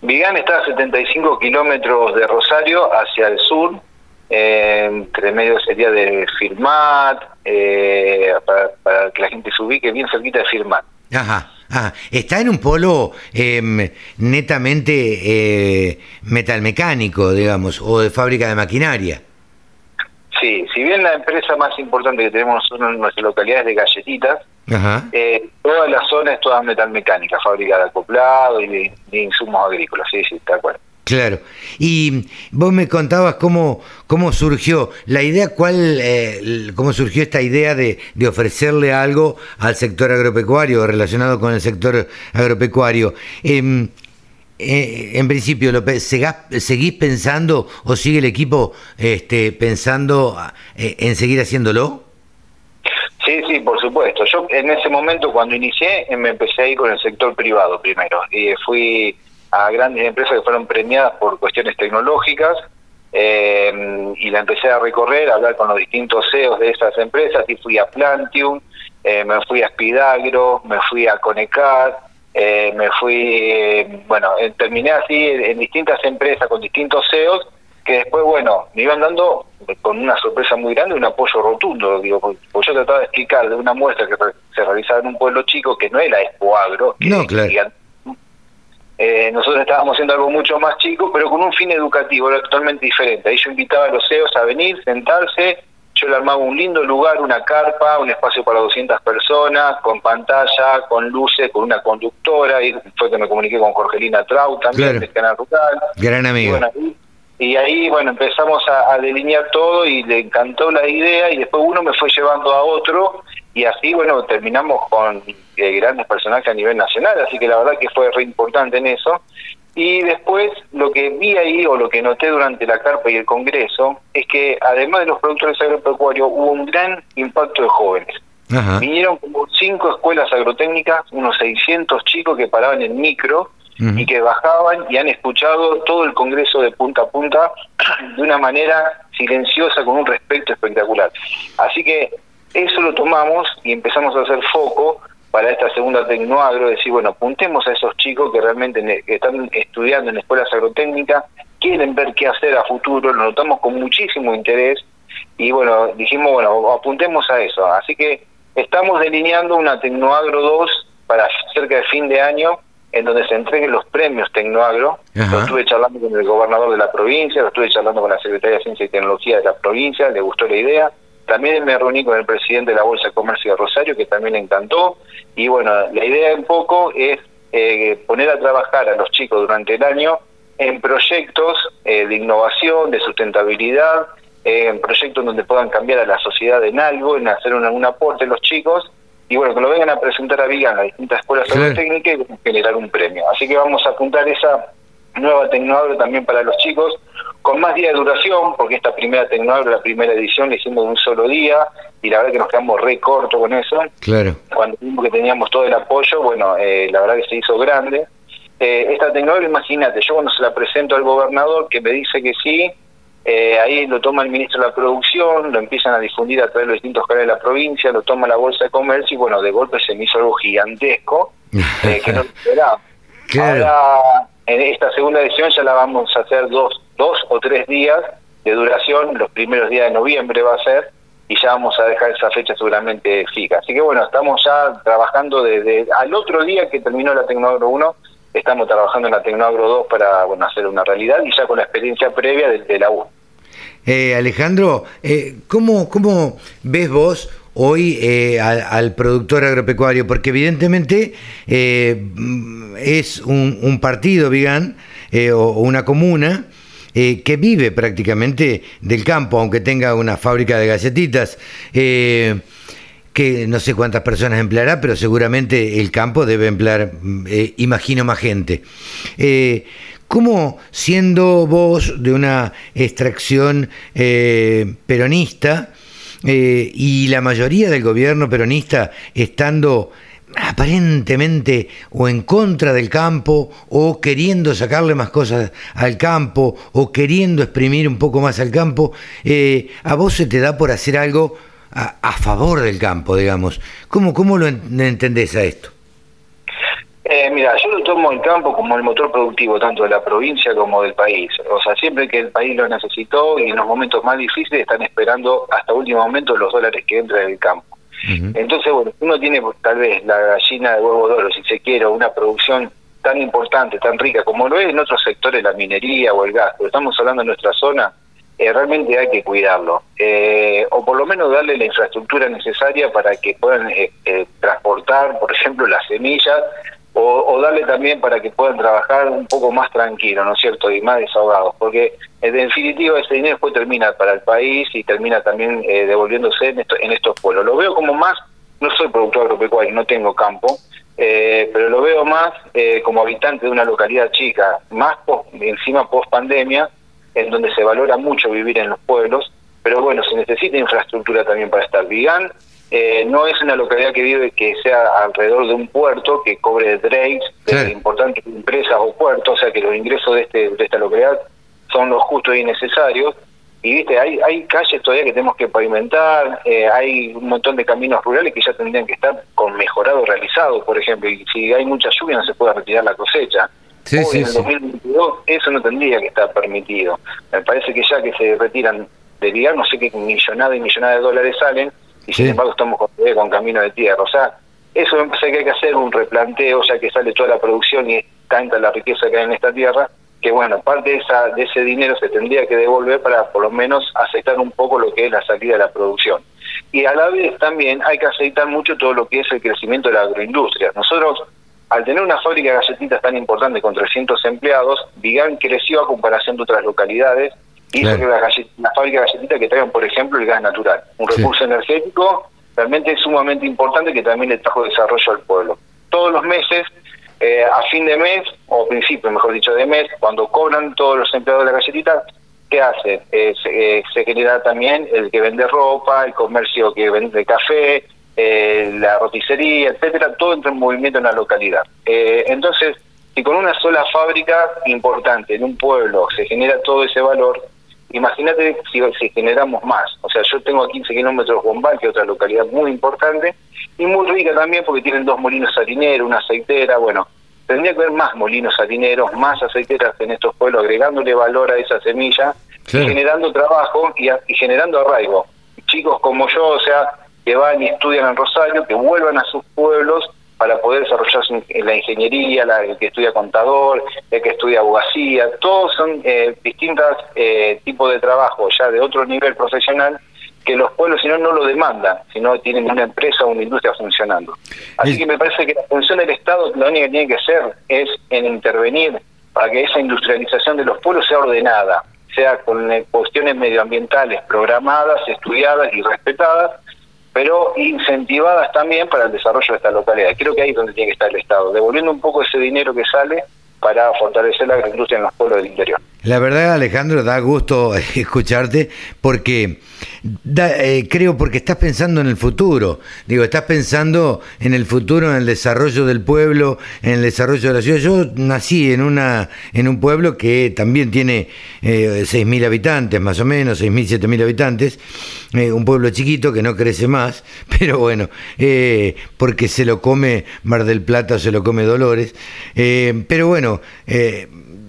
Vigand está a 75 kilómetros de Rosario hacia el sur, entre medio sería de Firmat, eh, para, que la gente se ubique bien cerquita de Firmat. Ajá. Ah, está en un polo em, netamente eh, metalmecánico, digamos, o de fábrica de maquinaria. Sí, si bien la empresa más importante que tenemos nosotros en nuestra localidad es de galletitas, eh, toda la zona es toda metalmecánica, fábrica de acoplado y de, insumos agrícolas, sí, sí, está cual. Claro. Y vos me contabas cómo, cómo surgió la idea, cuál, eh, cómo surgió esta idea de, de, ofrecerle algo al sector agropecuario, relacionado con el sector agropecuario. Em, eh, en principio, ¿seguís pensando o sigue el equipo este, pensando eh, en seguir haciéndolo? Sí, sí, por supuesto. Yo en ese momento cuando inicié me empecé a ir con el sector privado primero y fui a grandes empresas que fueron premiadas por cuestiones tecnológicas eh, y la empecé a recorrer, a hablar con los distintos CEOs de esas empresas y fui a Plantium, eh, me fui a Spidagro, me fui a Conecar, eh, me fui, bueno, terminé así en, distintas empresas con distintos CEOs que después, bueno, me iban dando con una sorpresa muy grande un apoyo rotundo, digo, porque yo trataba de explicar de una muestra que se realizaba en un pueblo chico que no era Expo Agro, que no, claro. Eh, nosotros estábamos haciendo algo mucho más chico, pero con un fin educativo, era totalmente diferente. Ahí yo invitaba a los CEOs a venir, sentarse, yo le armaba un lindo lugar, una carpa, un espacio para 200 personas, con pantalla, con luces, con una conductora, y fue que me comuniqué con Jorgelina Trau también, de Canal Rural. Gran amigo. Y, ahí, bueno, empezamos a delinear todo y le encantó la idea y después uno me fue llevando a otro y así, bueno, terminamos con eh, grandes personajes a nivel nacional, así que la verdad que fue re importante en eso. Y después lo que vi ahí o lo que noté durante la carpa y el congreso es que además de los productores agropecuarios hubo un gran impacto de jóvenes. Vinieron como cinco escuelas agrotécnicas, unos 600 chicos que paraban en micro y que bajaban y han escuchado todo el congreso de punta a punta de una manera silenciosa con un respeto espectacular. Así que eso lo tomamos y empezamos a hacer foco para esta segunda Tecnoagro, decir, bueno, apuntemos a esos chicos que realmente están estudiando en escuelas agrotécnicas, quieren ver qué hacer a futuro, lo notamos con muchísimo interés y bueno, dijimos, bueno, apuntemos a eso. Así que estamos delineando una Tecnoagro 2 para cerca de fin de año, en donde se entreguen los premios Tecnoagro. Lo estuve charlando con el gobernador de la provincia, lo estuve charlando con la Secretaría de Ciencia y Tecnología de la provincia, le gustó la idea. También me reuní con el presidente de la Bolsa de Comercio de Rosario, que también le encantó. Y bueno, la idea un poco es eh, poner a trabajar a los chicos durante el año en proyectos eh, de innovación, de sustentabilidad, eh, en proyectos donde puedan cambiar a la sociedad en algo, en hacer un, un aporte los chicos y bueno, que lo vengan a presentar a Vigan, a distintas escuelas técnicas y generar un premio. Así que vamos a apuntar esa nueva Tecnoagro también para los chicos, con más días de duración, porque esta primera Tecnoagro, la primera edición, la hicimos de un solo día, y la verdad que nos quedamos re corto con eso. Claro. Cuando vimos que teníamos todo el apoyo, bueno, eh, la verdad que se hizo grande. Eh, esta Tecnoagro, imagínate, yo cuando se la presento al gobernador, que me dice que sí, eh, ahí lo toma el ministro de la Producción, lo empiezan a difundir a través de los distintos canales de la provincia, lo toma la Bolsa de Comercio y bueno, de golpe se me hizo algo gigantesco eh, que no esperaba. Ahora, en esta segunda edición ya la vamos a hacer dos, dos o tres días de duración, los primeros días de noviembre va a ser, y ya vamos a dejar esa fecha seguramente fija. Así que bueno, estamos ya trabajando desde al otro día que terminó la Tecnogro 1, estamos trabajando en la Tecnoagro 2 para bueno, hacer una realidad y ya con la experiencia previa de, la 1. Eh, Alejandro, eh, ¿cómo, ¿cómo ves vos hoy eh, al, productor agropecuario? Porque evidentemente eh, es un, partido, Vigan, o, una comuna, que vive prácticamente del campo, aunque tenga una fábrica de galletitas que no sé cuántas personas empleará, pero seguramente el campo debe emplear, mm, eh, imagino, más gente. Eh, ¿Cómo, siendo vos de una extracción eh, peronista y la mayoría del gobierno peronista estando aparentemente o en contra del campo o queriendo sacarle más cosas al campo o queriendo exprimir un poco más al campo, a vos se te da por hacer algo a, favor del campo, digamos. ¿Cómo, cómo lo entendés a esto? Eh, mira, yo lo tomo el campo como el motor productivo tanto de la provincia como del país. O sea, siempre que el país lo necesitó y en los momentos más difíciles están esperando hasta último momento los dólares que entran del campo. Entonces, bueno, uno tiene pues, tal vez la gallina de huevo de oro, si se quiere, una producción tan importante, tan rica como lo es en otros sectores, la minería o el gas, pero estamos hablando de nuestra zona, eh, realmente hay que cuidarlo, eh, o por lo menos darle la infraestructura necesaria para que puedan eh, transportar, por ejemplo, las semillas, o, darle también para que puedan trabajar un poco más tranquilo, ¿no es cierto?, y más desahogados, porque en definitiva ese dinero después termina para el país y termina también devolviéndose en, en estos pueblos. Lo veo como más, no soy productor agropecuario, no tengo campo, pero lo veo más como habitante de una localidad chica, más encima post pandemia, en donde se valora mucho vivir en los pueblos, pero bueno, se necesita infraestructura también para estar. Vigán eh, no es una localidad que vive que sea alrededor de un puerto que cobre drakes de importantes empresas o puertos, o sea que los ingresos de, este, de esta localidad son los justos y necesarios. Y viste, hay, hay calles todavía que tenemos que pavimentar, eh, hay un montón de caminos rurales que ya tendrían que estar con mejorado realizado, por ejemplo, y si hay mucha lluvia no se puede retirar la cosecha. Sí, sí, en el 2022 eso no tendría que estar permitido. Me parece que ya que se retiran de ligar, no sé qué millonada y millonada de dólares salen, y sin embargo estamos con, con camino de tierra. O sea, eso me parece que hay que hacer un replanteo, ya que sale toda la producción y tanta la riqueza que hay en esta tierra, que bueno, parte de, esa, de ese dinero se tendría que devolver para por lo menos aceptar un poco lo que es la salida de la producción. Y a la vez también hay que aceitar mucho todo lo que es el crecimiento de la agroindustria. Nosotros al tener una fábrica de galletitas tan importante con 300 empleados, Vigán creció a comparación de otras localidades y hizo que las, fábricas de galletitas que traigan, por ejemplo, el gas natural, un recurso energético realmente sumamente importante que también le trajo desarrollo al pueblo. Todos los meses, eh, a fin de mes, o principio, mejor dicho, de mes, cuando cobran todos los empleados de la galletita, ¿qué hace? Eh, se, eh, se genera también el que vende ropa, el comercio que vende café, eh, la roticería, etcétera, todo entra en movimiento en la localidad. Eh, entonces, si con una sola fábrica importante en un pueblo se genera todo ese valor, imagínate si, si generamos más. O sea, yo tengo a 15 kilómetros Bombal, que es otra localidad muy importante, y muy rica también porque tienen dos molinos harineros, una aceitera, bueno, tendría que haber más molinos harineros, más aceiteras en estos pueblos, agregándole valor a esa semilla generando trabajo y, y generando arraigo. Chicos como yo, o sea, que van y estudian en Rosario, que vuelvan a sus pueblos para poder desarrollarse en la ingeniería, la, el que estudia contador, el que estudia abogacía, todos son eh, distintos eh, tipos de trabajo ya de otro nivel profesional que los pueblos si no no lo demandan, si no tienen una empresa o una industria funcionando. Así que me parece que la función del Estado lo único que tiene que ser es en intervenir para que esa industrialización de los pueblos sea ordenada, sea con eh, cuestiones medioambientales programadas, estudiadas y respetadas, pero incentivadas también para el desarrollo de esta localidad. Creo que ahí es donde tiene que estar el Estado, devolviendo un poco ese dinero que sale para fortalecer la agroindustria en los pueblos del interior. La verdad, Alejandro, da gusto escucharte porque eh, creo porque estás pensando en el futuro. Digo, estás pensando en el futuro, en el desarrollo del pueblo, en el desarrollo de la ciudad. Yo nací en una en un pueblo que también tiene eh, 6.000 habitantes, más o menos, 6.000, 7.000 habitantes. Eh, un pueblo chiquito que no crece más, pero bueno, eh, porque se lo come Mar del Plata, se lo come Dolores. pero bueno,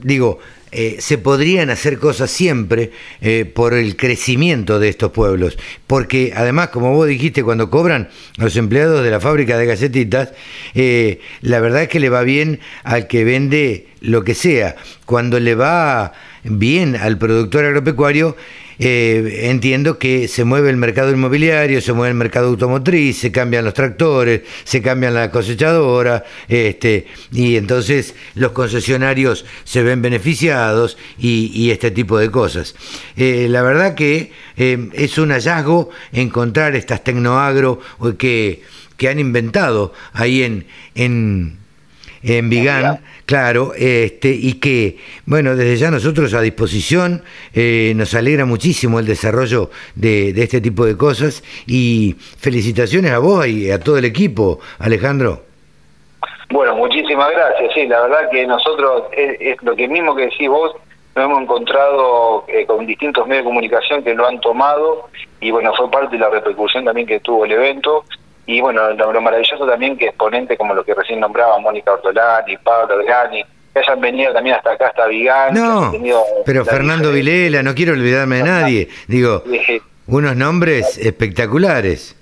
digo, eh, se podrían hacer cosas siempre eh, por el crecimiento de estos pueblos. Porque además, como vos dijiste, cuando cobran los empleados de la fábrica de galletitas, eh, la verdad es que le va bien al que vende lo que sea. Cuando le va bien al productor agropecuario, eh, entiendo que se mueve el mercado inmobiliario, se mueve el mercado automotriz, se cambian los tractores, se cambian la cosechadora, este, y entonces los concesionarios se ven beneficiados y, este tipo de cosas. Eh, la verdad que eh, es un hallazgo encontrar estas tecnoagro que, que han inventado ahí en, en, en Vigán Claro, este, y que, bueno, desde ya nosotros a disposición, eh, nos alegra muchísimo el desarrollo de, este tipo de cosas y felicitaciones a vos y a todo el equipo, Alejandro. Bueno, muchísimas gracias, sí, la verdad que nosotros, es, lo que mismo que decís vos, nos hemos encontrado eh, con distintos medios de comunicación que lo han tomado y bueno, fue parte de la repercusión también que tuvo el evento y bueno, lo, maravilloso también que exponentes como los que recién nombraba, Mónica Ortolani, Pablo Gani, que hayan venido también hasta acá, hasta Vigán. No, pero Fernando Vilela, no quiero olvidarme de nadie. Digo, unos nombres espectaculares.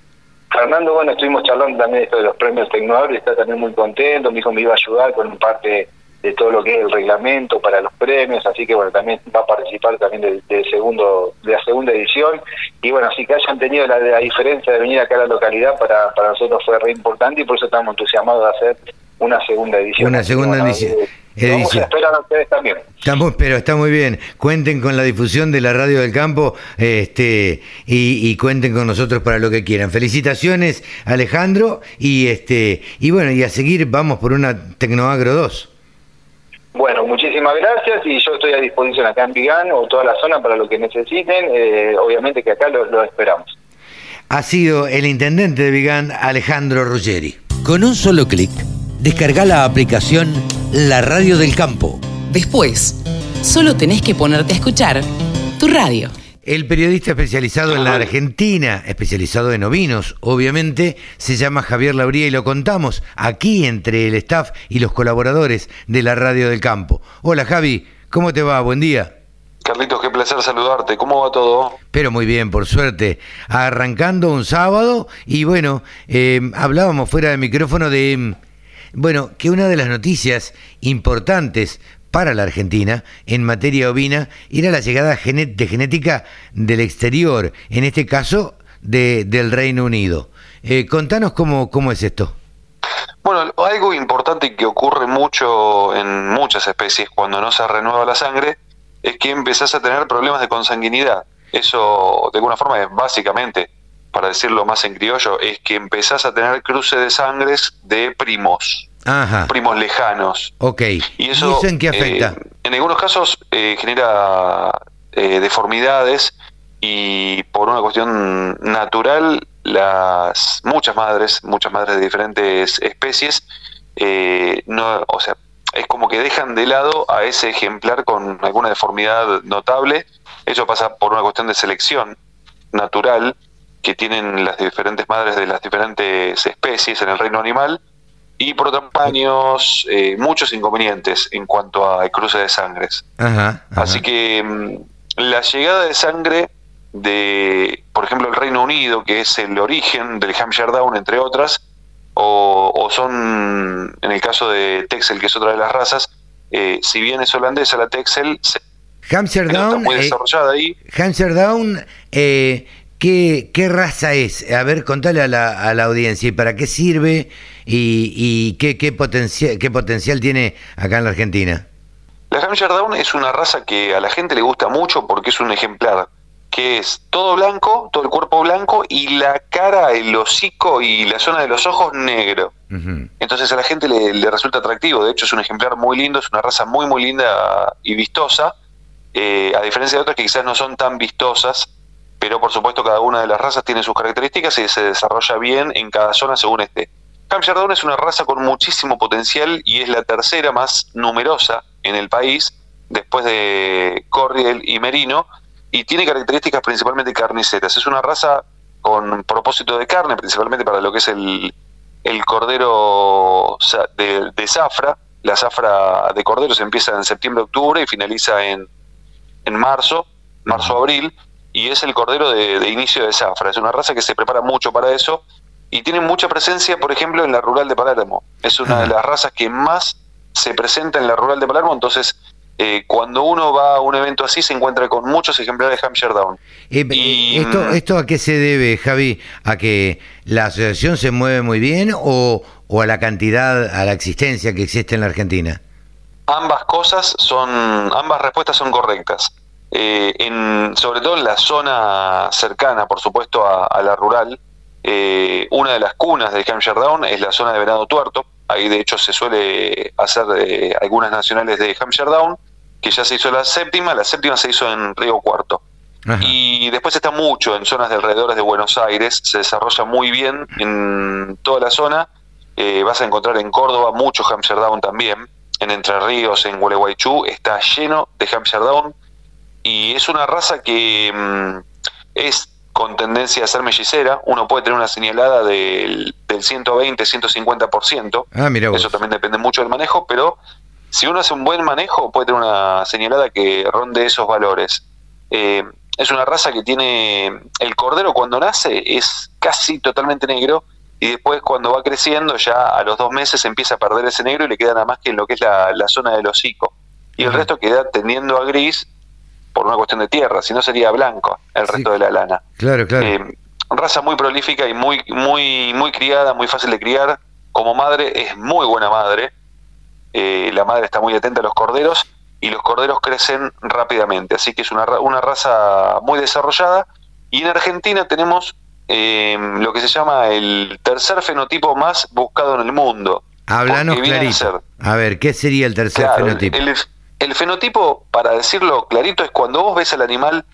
Fernando, bueno, estuvimos charlando también de esto de los premios Tecnoagro y está también muy contento, me dijo me iba a ayudar con parte de todo lo que es el reglamento para los premios, así que bueno, también va a participar también del, segundo de la segunda edición y bueno, así que hayan tenido la, diferencia de venir acá a la localidad para, para nosotros fue re importante y por eso estamos entusiasmados de hacer una segunda edición. Una segunda edición. Eh, vamos a esperar a ustedes también. Estamos, pero está muy bien. Cuenten con la difusión de la radio del campo este, y, y, cuenten con nosotros para lo que quieran. Felicitaciones, Alejandro, y este y bueno, y a seguir vamos por una Tecnoagro 2. Bueno, muchísimas gracias y yo estoy a disposición acá en Vigán o toda la zona para lo que necesiten. Eh, obviamente que acá lo, esperamos. Ha sido el intendente de Vigán, Alejandro Ruggeri. Con un solo clic, descarga la aplicación La Radio del Campo. Después, solo tenés que ponerte a escuchar tu radio. El periodista especializado en la Argentina, especializado en ovinos, obviamente, se llama Javier Lauría y lo contamos aquí entre el staff y los colaboradores de la Radio del Campo. Hola Javi, ¿cómo te va? Buen día. Carlitos, qué placer saludarte. ¿Cómo va todo? Pero muy bien, por suerte. Arrancando un sábado y bueno, eh, hablábamos fuera de micrófono de, bueno, que una de las noticias importantes para la Argentina en materia ovina era la llegada de genética del exterior, en este caso de, del Reino Unido. Eh, contanos cómo, cómo es esto. Bueno, algo importante que ocurre mucho en muchas especies cuando no se renueva la sangre es que empezás a tener problemas de consanguinidad. Eso, de alguna forma, es básicamente, para decirlo más en criollo, es que empezás a tener cruce de sangres de primos primos lejanos. Ok. ¿Y eso, en qué afecta? Eh, en algunos casos eh, genera eh, deformidades y por una cuestión natural, las muchas madres, muchas madres de diferentes especies, no, o sea, es como que dejan de lado a ese ejemplar con alguna deformidad notable. Eso pasa por una cuestión de selección natural que tienen las diferentes madres de las diferentes especies en el reino animal y por otros años eh, muchos inconvenientes en cuanto a cruce de sangres. Así que mm, la llegada de sangre de, por ejemplo, el Reino Unido, que es el origen del Hampshire Down, entre otras, o, son, en el caso de Texel, que es otra de las razas, eh, si bien es holandesa la Texel, Hampshire Down, muy desarrollada ahí. Hampshire Down, eh, ¿qué, ¿qué, raza es? A ver, contale a la, a la audiencia y para qué sirve y, y qué, qué, potencial, qué potencial tiene acá en la Argentina. La Hampshire Down es una raza que a la gente le gusta mucho porque es un ejemplar que es todo blanco, todo el cuerpo blanco y la cara, el hocico y la zona de los ojos negro. Entonces a la gente le, resulta atractivo. De hecho es un ejemplar muy lindo, es una raza muy muy linda y vistosa. Eh, a diferencia de otras que quizás no son tan vistosas, pero por supuesto cada una de las razas tiene sus características y se desarrolla bien en cada zona según esté. Hampshire Down es una raza con muchísimo potencial y es la tercera más numerosa en el país, después de Corriel y Merino, y tiene características principalmente carniceras. Es una raza con propósito de carne, principalmente para lo que es el, el cordero de, de zafra. La zafra de cordero se empieza en septiembre-octubre y finaliza en, en marzo, marzo-abril, y es el cordero de, inicio de zafra. Es una raza que se prepara mucho para eso y tiene mucha presencia, por ejemplo, en la rural de Palermo. Es una de las razas que más se presenta en la rural de Palermo, entonces eh, cuando uno va a un evento así se encuentra con muchos ejemplares de Hampshire Down. Eh, y, esto, mm, ¿Esto a qué se debe, Javi? ¿A que la asociación se mueve muy bien o, o a la cantidad, a la existencia que existe en la Argentina? Ambas cosas son, ambas respuestas son correctas. Eh, en, sobre todo en la zona cercana, por supuesto, a, la rural, eh, una de las cunas de Hampshire Down es la zona de Venado Tuerto. Ahí, de hecho, se suele hacer eh, algunas nacionales de Hampshire Down, que ya se hizo la séptima. La séptima se hizo en Río Cuarto. Y después está mucho en zonas de alrededores de Buenos Aires, se desarrolla muy bien en toda la zona. vas a encontrar en Córdoba mucho Hampshire Down también, en Entre Ríos, en Gualeguaychú, está lleno de Hampshire Down y es una raza que mm, es con tendencia a ser mellicera, uno puede tener una señalada del, del 120, 150%, ah, mira eso también depende mucho del manejo, pero si uno hace un buen manejo puede tener una señalada que ronde esos valores. Eh, es una raza que tiene, el cordero cuando nace es casi totalmente negro y después cuando va creciendo ya a los dos meses empieza a perder ese negro y le queda nada más que en lo que es la, zona del hocico. Y el resto queda tendiendo a gris por una cuestión de tierra, si no sería blanco el resto de la lana. Claro, claro. Eh, raza muy prolífica y muy, muy, muy criada, muy fácil de criar. Como madre es muy buena madre. Eh, la madre está muy atenta a los corderos y los corderos crecen rápidamente. Así que es una, una raza muy desarrollada. Y en Argentina tenemos eh, lo que se llama el tercer fenotipo más buscado en el mundo. Háblanos clarito. A, ver, ¿qué sería el tercer fenotipo? El fenotipo, para decirlo clarito, es cuando vos ves al animal,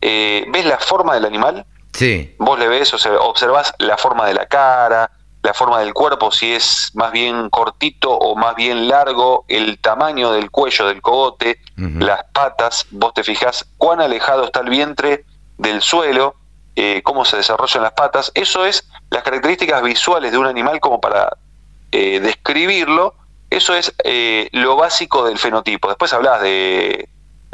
eh, ves la forma del animal, sí. vos le ves, o sea, observás la forma de la cara, la forma del cuerpo, si es más bien cortito o más bien largo, el tamaño del cuello del cogote, las patas, vos te fijás cuán alejado está el vientre del suelo, eh, cómo se desarrollan las patas, eso es las características visuales de un animal como para eh, describirlo eso es eh, lo básico del fenotipo. Después hablas de,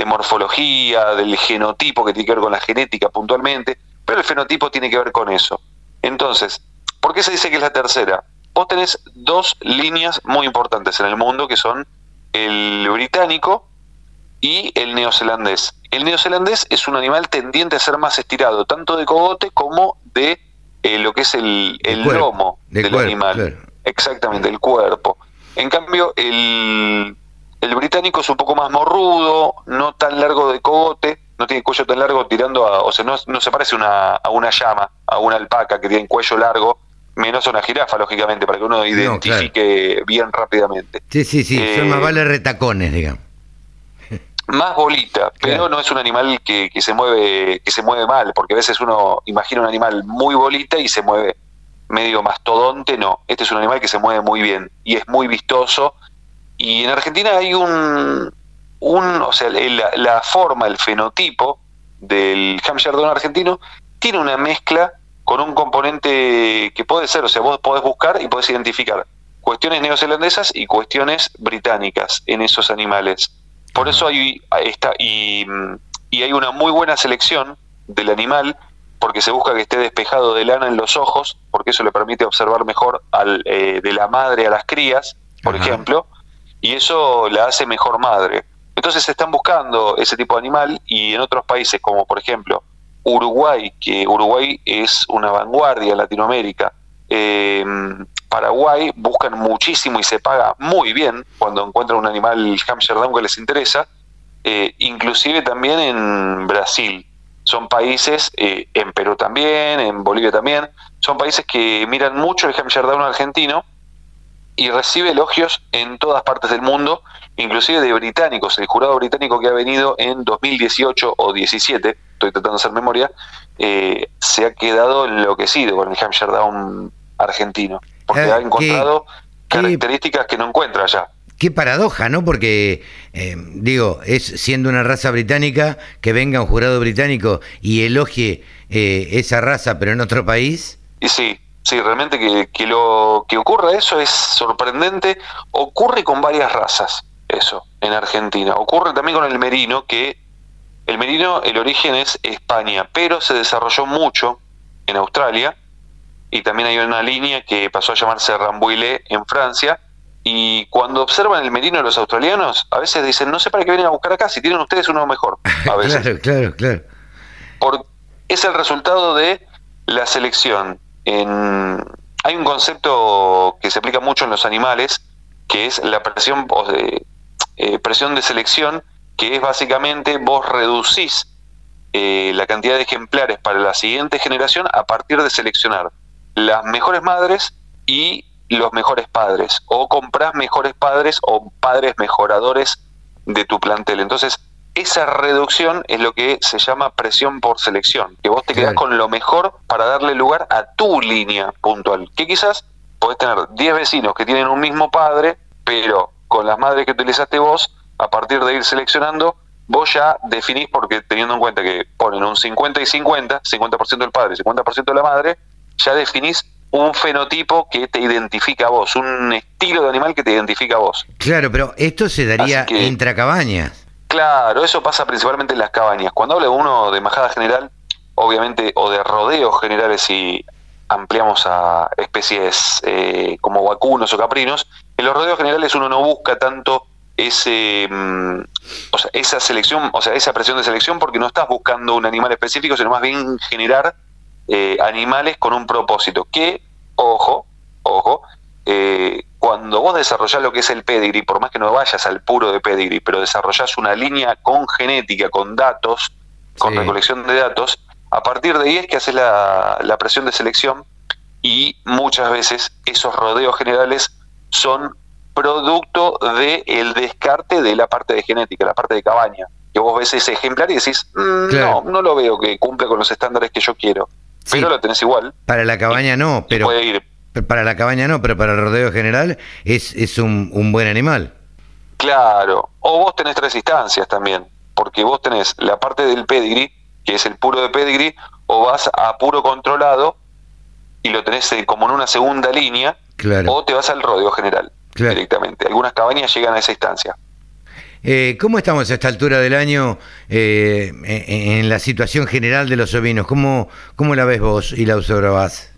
morfología, del genotipo que tiene que ver con la genética puntualmente, pero el fenotipo tiene que ver con eso. Entonces, ¿por qué se dice que es la tercera? Vos tenés dos líneas muy importantes en el mundo que son el británico y el neozelandés. El neozelandés es un animal tendiente a ser más estirado, tanto de cogote como de eh, lo que es el, lomo del animal. Exactamente, el cuerpo. En cambio, el, el británico es un poco más morrudo, no tan largo de cogote, no tiene cuello tan largo tirando a, o sea, no, se parece una, a una llama, a una alpaca que tiene cuello largo, menos a una jirafa, lógicamente, para que uno identifique bien rápidamente. Sí, sí, sí, son más eh, vale retacones, digamos. Más bolita, pero no es un animal que, que, se mueve que se mueve mal, porque a veces uno imagina un animal muy bolita y se mueve medio mastodonte, no. Este es un animal que se mueve muy bien y es muy vistoso. Y en Argentina hay un, un o sea, la, forma, el fenotipo del Hampshire Down argentino tiene una mezcla con un componente que puede ser, o sea, vos podés buscar y podés identificar cuestiones neozelandesas y cuestiones británicas en esos animales. Por eso hay, está, y y hay una muy buena selección del animal porque se busca que esté despejado de lana en los ojos, porque eso le permite observar mejor al, eh, de la madre a las crías, por ejemplo, y eso la hace mejor madre. Entonces se están buscando ese tipo de animal y en otros países como por ejemplo Uruguay, que Uruguay es una vanguardia en Latinoamérica, eh, Paraguay buscan muchísimo y se paga muy bien cuando encuentran un animal Hampshire Down que les interesa, eh, inclusive también en Brasil. Son países, eh, en Perú también, en Bolivia también, son países que miran mucho el Hampshire Down argentino y recibe elogios en todas partes del mundo, inclusive de británicos. El jurado británico que ha venido en 2018 o 17, estoy tratando de hacer memoria, eh, se ha quedado enloquecido con el Hampshire Down argentino, porque Ah, ha encontrado características que no encuentra allá. Qué paradoja, ¿no? Porque, eh, digo, es siendo una raza británica que venga un jurado británico y elogie eh, esa raza, pero en otro país. Y sí, sí, realmente que, que lo que ocurra eso es sorprendente. Ocurre con varias razas, eso, en Argentina. Ocurre también con el merino, que el merino, el origen es España, pero se desarrolló mucho en Australia. Y también hay una línea que pasó a llamarse Rambouillet en Francia. Y cuando observan el merino de los australianos, a veces dicen, no sé para qué vienen a buscar acá, si tienen ustedes uno mejor. A veces claro, claro, claro. es el resultado de la selección. En, hay un concepto que se aplica mucho en los animales, que es la presión, de, eh, presión de selección, que es básicamente vos reducís eh, la cantidad de ejemplares para la siguiente generación a partir de seleccionar las mejores madres y los mejores padres, o comprás mejores padres o padres mejoradores de tu plantel. Entonces, esa reducción es lo que se llama presión por selección, que vos te quedás con lo mejor para darle lugar a tu línea puntual, que quizás podés tener 10 vecinos que tienen un mismo padre, pero con las madres que utilizaste vos, a partir de ir seleccionando, vos ya definís, porque teniendo en cuenta que ponen un 50 y 50, 50% del padre, 50% de la madre, ya definís un fenotipo que te identifica a vos, un estilo de animal que te identifica a vos. Claro, pero esto se daría que- intracabañas. Claro, eso pasa principalmente en las cabañas. Cuando habla uno de majada general, obviamente, o de rodeos generales si ampliamos a especies eh, como vacunos o caprinos, en los rodeos generales uno no busca tanto ese, mm, o sea, esa selección, o sea, esa presión de selección porque no estás buscando un animal específico, sino más bien generar eh, animales con un propósito. Que, ojo, ojo, eh, cuando vos desarrollás lo que es el pedigree, por más que no vayas al puro de pedigree, pero desarrollás una línea con genética, con datos, con recolección de datos, a partir de ahí es que haces la, la presión de selección y muchas veces esos rodeos generales son producto del el descarte de la parte de genética, la parte de cabaña. Que vos ves ese ejemplar y decís, "Mm, Claro. no, no lo veo que cumple con los estándares que yo quiero. Pero lo tenés igual. Para la cabaña no, pero puede ir. para la cabaña no, pero para el rodeo general es, es un, un buen animal. Claro, o vos tenés tres instancias también, porque vos tenés la parte del pedigree, que es el puro de pedigree, o vas a puro controlado y lo tenés eh, como en una segunda línea, Claro. o te vas al rodeo general Claro. directamente. Algunas cabañas llegan a esa instancia. Eh, ¿Cómo estamos a esta altura del año eh, en, en la situación general de los ovinos? ¿Cómo, ¿Cómo la ves vos y la observás?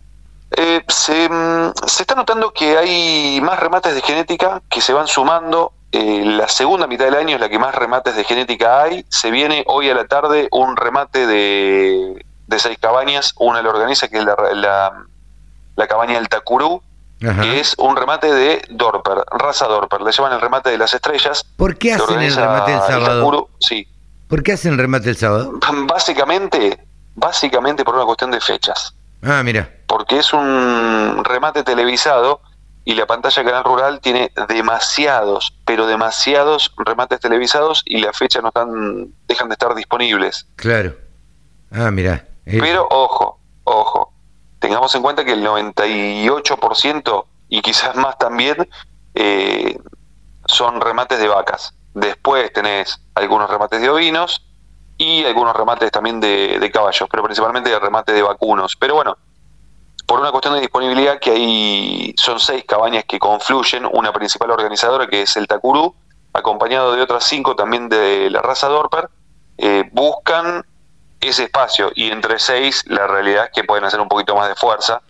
Eh, se, mm, se está notando que hay más remates de genética que se van sumando. Eh, la segunda mitad del año es la que más remates de genética hay. Se viene hoy a la tarde un remate de, de seis cabañas. Una la organiza, que es la, la, la cabaña del Tacurú, Ajá. que es un remate de Dorper, raza Dorper. Le llaman el remate de las estrellas. ¿Por qué hacen el remate el sábado? Sí. ¿Por qué hacen el remate el sábado? Básicamente, básicamente por una cuestión de fechas. Ah, mira. porque es un remate televisado y la pantalla Canal Rural tiene demasiados, pero demasiados remates televisados y las fechas no están, dejan de estar disponibles. Claro. Ah, mira. Eh, Pero ojo, ojo, tengamos en cuenta que el 98% y quizás más también eh, son remates de vacas. Después tenés algunos remates de ovinos y algunos remates también de, caballos, pero principalmente de remate de vacunos. Pero bueno, por una cuestión de disponibilidad que hay, son seis cabañas que confluyen, una principal organizadora que es el Tacurú, acompañado de otras cinco también de la raza Dorper, eh, buscan ese espacio y entre seis la realidad es que pueden hacer un poquito más de fuerza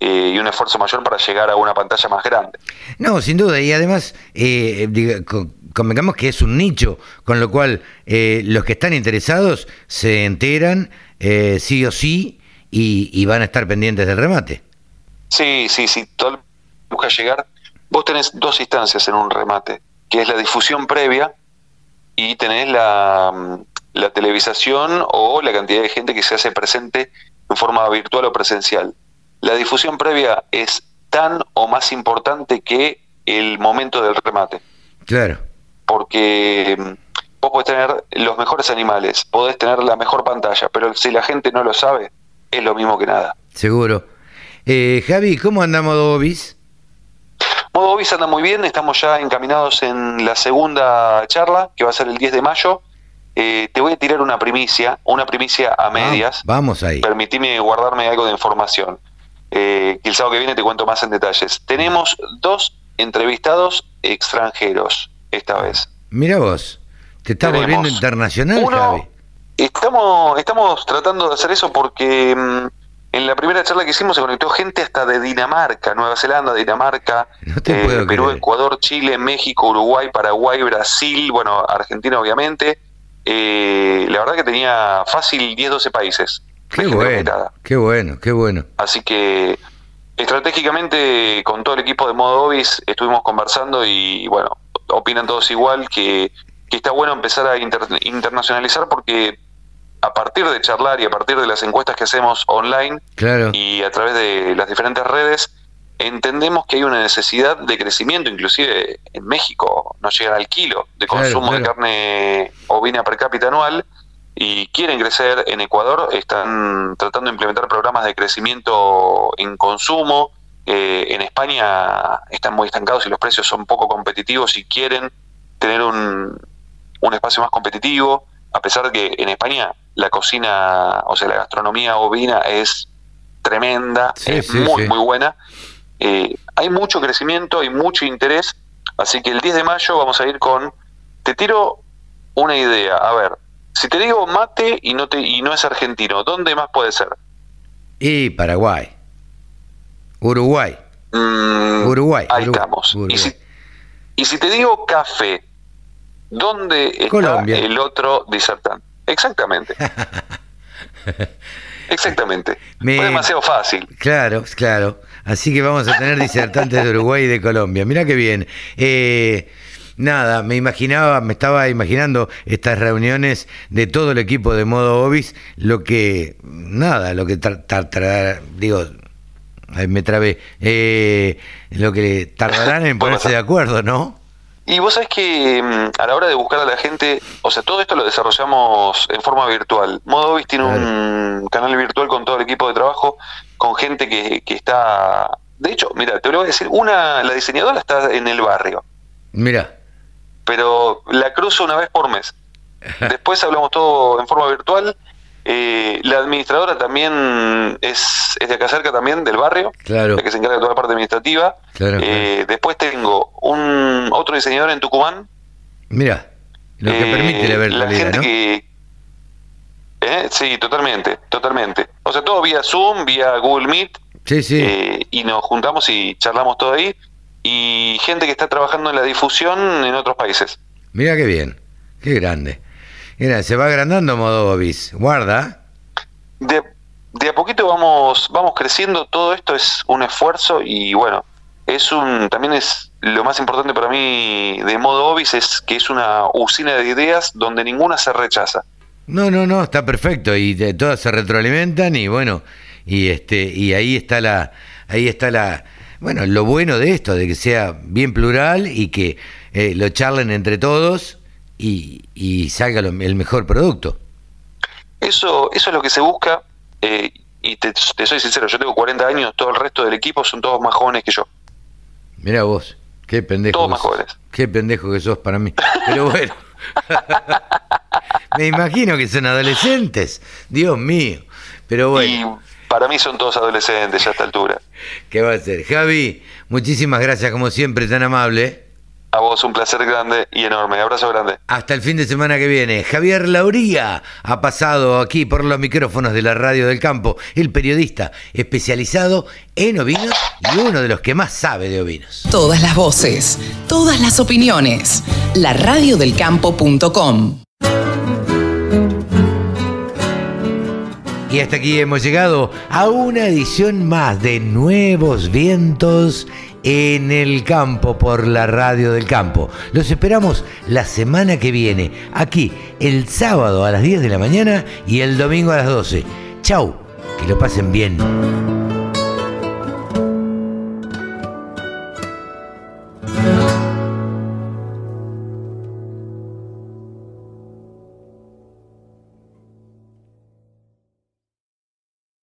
eh, y un esfuerzo mayor para llegar a una pantalla más grande. No, sin duda, y además, eh, diga- co- convengamos que es un nicho, con lo cual eh, los que están interesados se enteran eh, sí o sí y, y van a estar pendientes del remate. Sí, sí, sí, todo el que busca llegar. Vos tenés dos instancias en un remate, que es la difusión previa y tenés la, mm, la televisación o la cantidad de gente que se hace presente en forma virtual o presencial. La difusión previa es tan o más importante que el momento del remate, Claro. porque mm, vos podés tener los mejores animales, podés tener la mejor pantalla, pero si la gente no lo sabe, es lo mismo que nada. Seguro. Eh, Javi, ¿cómo andamos, Dobis? Modo Obis anda muy bien, estamos ya encaminados en la segunda charla, que va a ser el 10 de mayo. Eh, te voy a tirar una primicia, una primicia a medias. Vamos ahí. Permitime guardarme algo de información. Eh, que el sábado que viene te cuento más en detalles. Tenemos dos entrevistados extranjeros esta vez. Mira vos, te estás Tenemos volviendo internacional, uno- Javi. Estamos, estamos tratando de hacer eso porque mm, en la primera charla que hicimos se conectó gente hasta de Dinamarca, Nueva Zelanda, Dinamarca, eh, Perú, creer. Ecuador, Chile, México, Uruguay, Paraguay, Brasil, bueno, Argentina obviamente. Eh, la verdad que tenía fácil 10, 12 países. Qué bueno, qué bueno, qué bueno. Así que estratégicamente con todo el equipo de Modo Obis estuvimos conversando y bueno, opinan todos igual que, que está bueno empezar a inter- internacionalizar porque a partir de charlar y a partir de las encuestas que hacemos online Claro. y a través de las diferentes redes, entendemos que hay una necesidad de crecimiento, inclusive en México no llegan al kilo de Claro, consumo de carne ovina per cápita anual y quieren crecer en Ecuador, están tratando de implementar programas de crecimiento en consumo, Eh, en España están muy estancados y los precios son poco competitivos y quieren tener un, un espacio más competitivo, a pesar de que en España la cocina, o sea, la gastronomía ovina es tremenda, Sí, es sí, muy, sí. muy buena. Eh, hay mucho crecimiento, hay mucho interés, así que el 10 de mayo vamos a ir con, te tiro una idea, a ver, si te digo mate y no, te, y no es argentino, ¿dónde más puede ser? Y Paraguay. Uruguay. Mm, Uruguay. Ahí Uruguay, estamos. Uruguay. Y si, y si te digo café, ¿dónde está Colombia. el otro disertante? Exactamente. Exactamente. Me- Fue demasiado fácil. Claro, claro. Así que vamos a tener disertantes de Uruguay y de Colombia. Mira qué bien. Eh, nada, me imaginaba, me estaba imaginando estas reuniones de todo el equipo de modo Obis, lo que, nada, lo que tra- tra- tra- digo, me trabé, eh, lo que tardarán en ponerse de acuerdo, ¿no? Y vos sabés que mm, a la hora de buscar a la gente, o sea, todo esto lo desarrollamos en forma virtual. Modobis tiene un canal virtual con todo el equipo de trabajo, con gente que, que está... De hecho, mira, te lo voy a decir, una, la diseñadora está en el barrio, Mira, pero la cruzo una vez por mes. Después hablamos todo en forma virtual. Eh, la administradora también es, es de acá cerca también, del barrio, claro, la que se encarga de toda la parte administrativa. claro. Eh, después tengo un otro diseñador en Tucumán, Mira, lo que eh, permite la gente ¿no? que ¿Eh? sí totalmente totalmente o sea todo vía Zoom vía Google Meet Sí, sí. eh, y nos juntamos y charlamos todo ahí y gente que está trabajando en la difusión en otros países Mira qué bien, qué grande. Mira, se va agrandando modo Obis. Guarda. de, de a poquito vamos vamos creciendo todo esto es un esfuerzo y bueno es un también es lo más importante para mí de modo Obis es que es una usina de ideas donde ninguna se rechaza No, no, no, está perfecto y de- todas se retroalimentan y bueno, y este y ahí está la ahí está la bueno, lo bueno de esto de que sea bien plural y que eh, lo charlen entre todos y, y salga lo- el mejor producto. Eso, eso es lo que se busca. eh, y te, te soy sincero, yo tengo 40 años, todo el resto del equipo son todos más jóvenes que yo. Mira vos, qué pendejo. Todos más sos. jóvenes. Qué pendejo que sos para mí. Pero bueno. Me imagino que son adolescentes. Dios mío. Pero bueno. Y para mí son todos adolescentes ya a esta altura. ¿Qué va a ser? Javi, muchísimas gracias como siempre, tan amable. A vos un placer grande y enorme. Abrazo grande. Hasta el fin de semana que viene. Javier Lauría ha pasado aquí por los micrófonos de la Radio del Campo, el periodista especializado en ovinos y uno de los que más sabe de ovinos. Todas las voces, todas las opiniones. La radiodelcampo.com. Y hasta aquí hemos llegado a una edición más de Nuevos Vientos en el campo por la radio del campo. Los esperamos la semana que viene, aquí el sábado a las 10 de la mañana y el domingo a las 12. Chau, que lo pasen bien.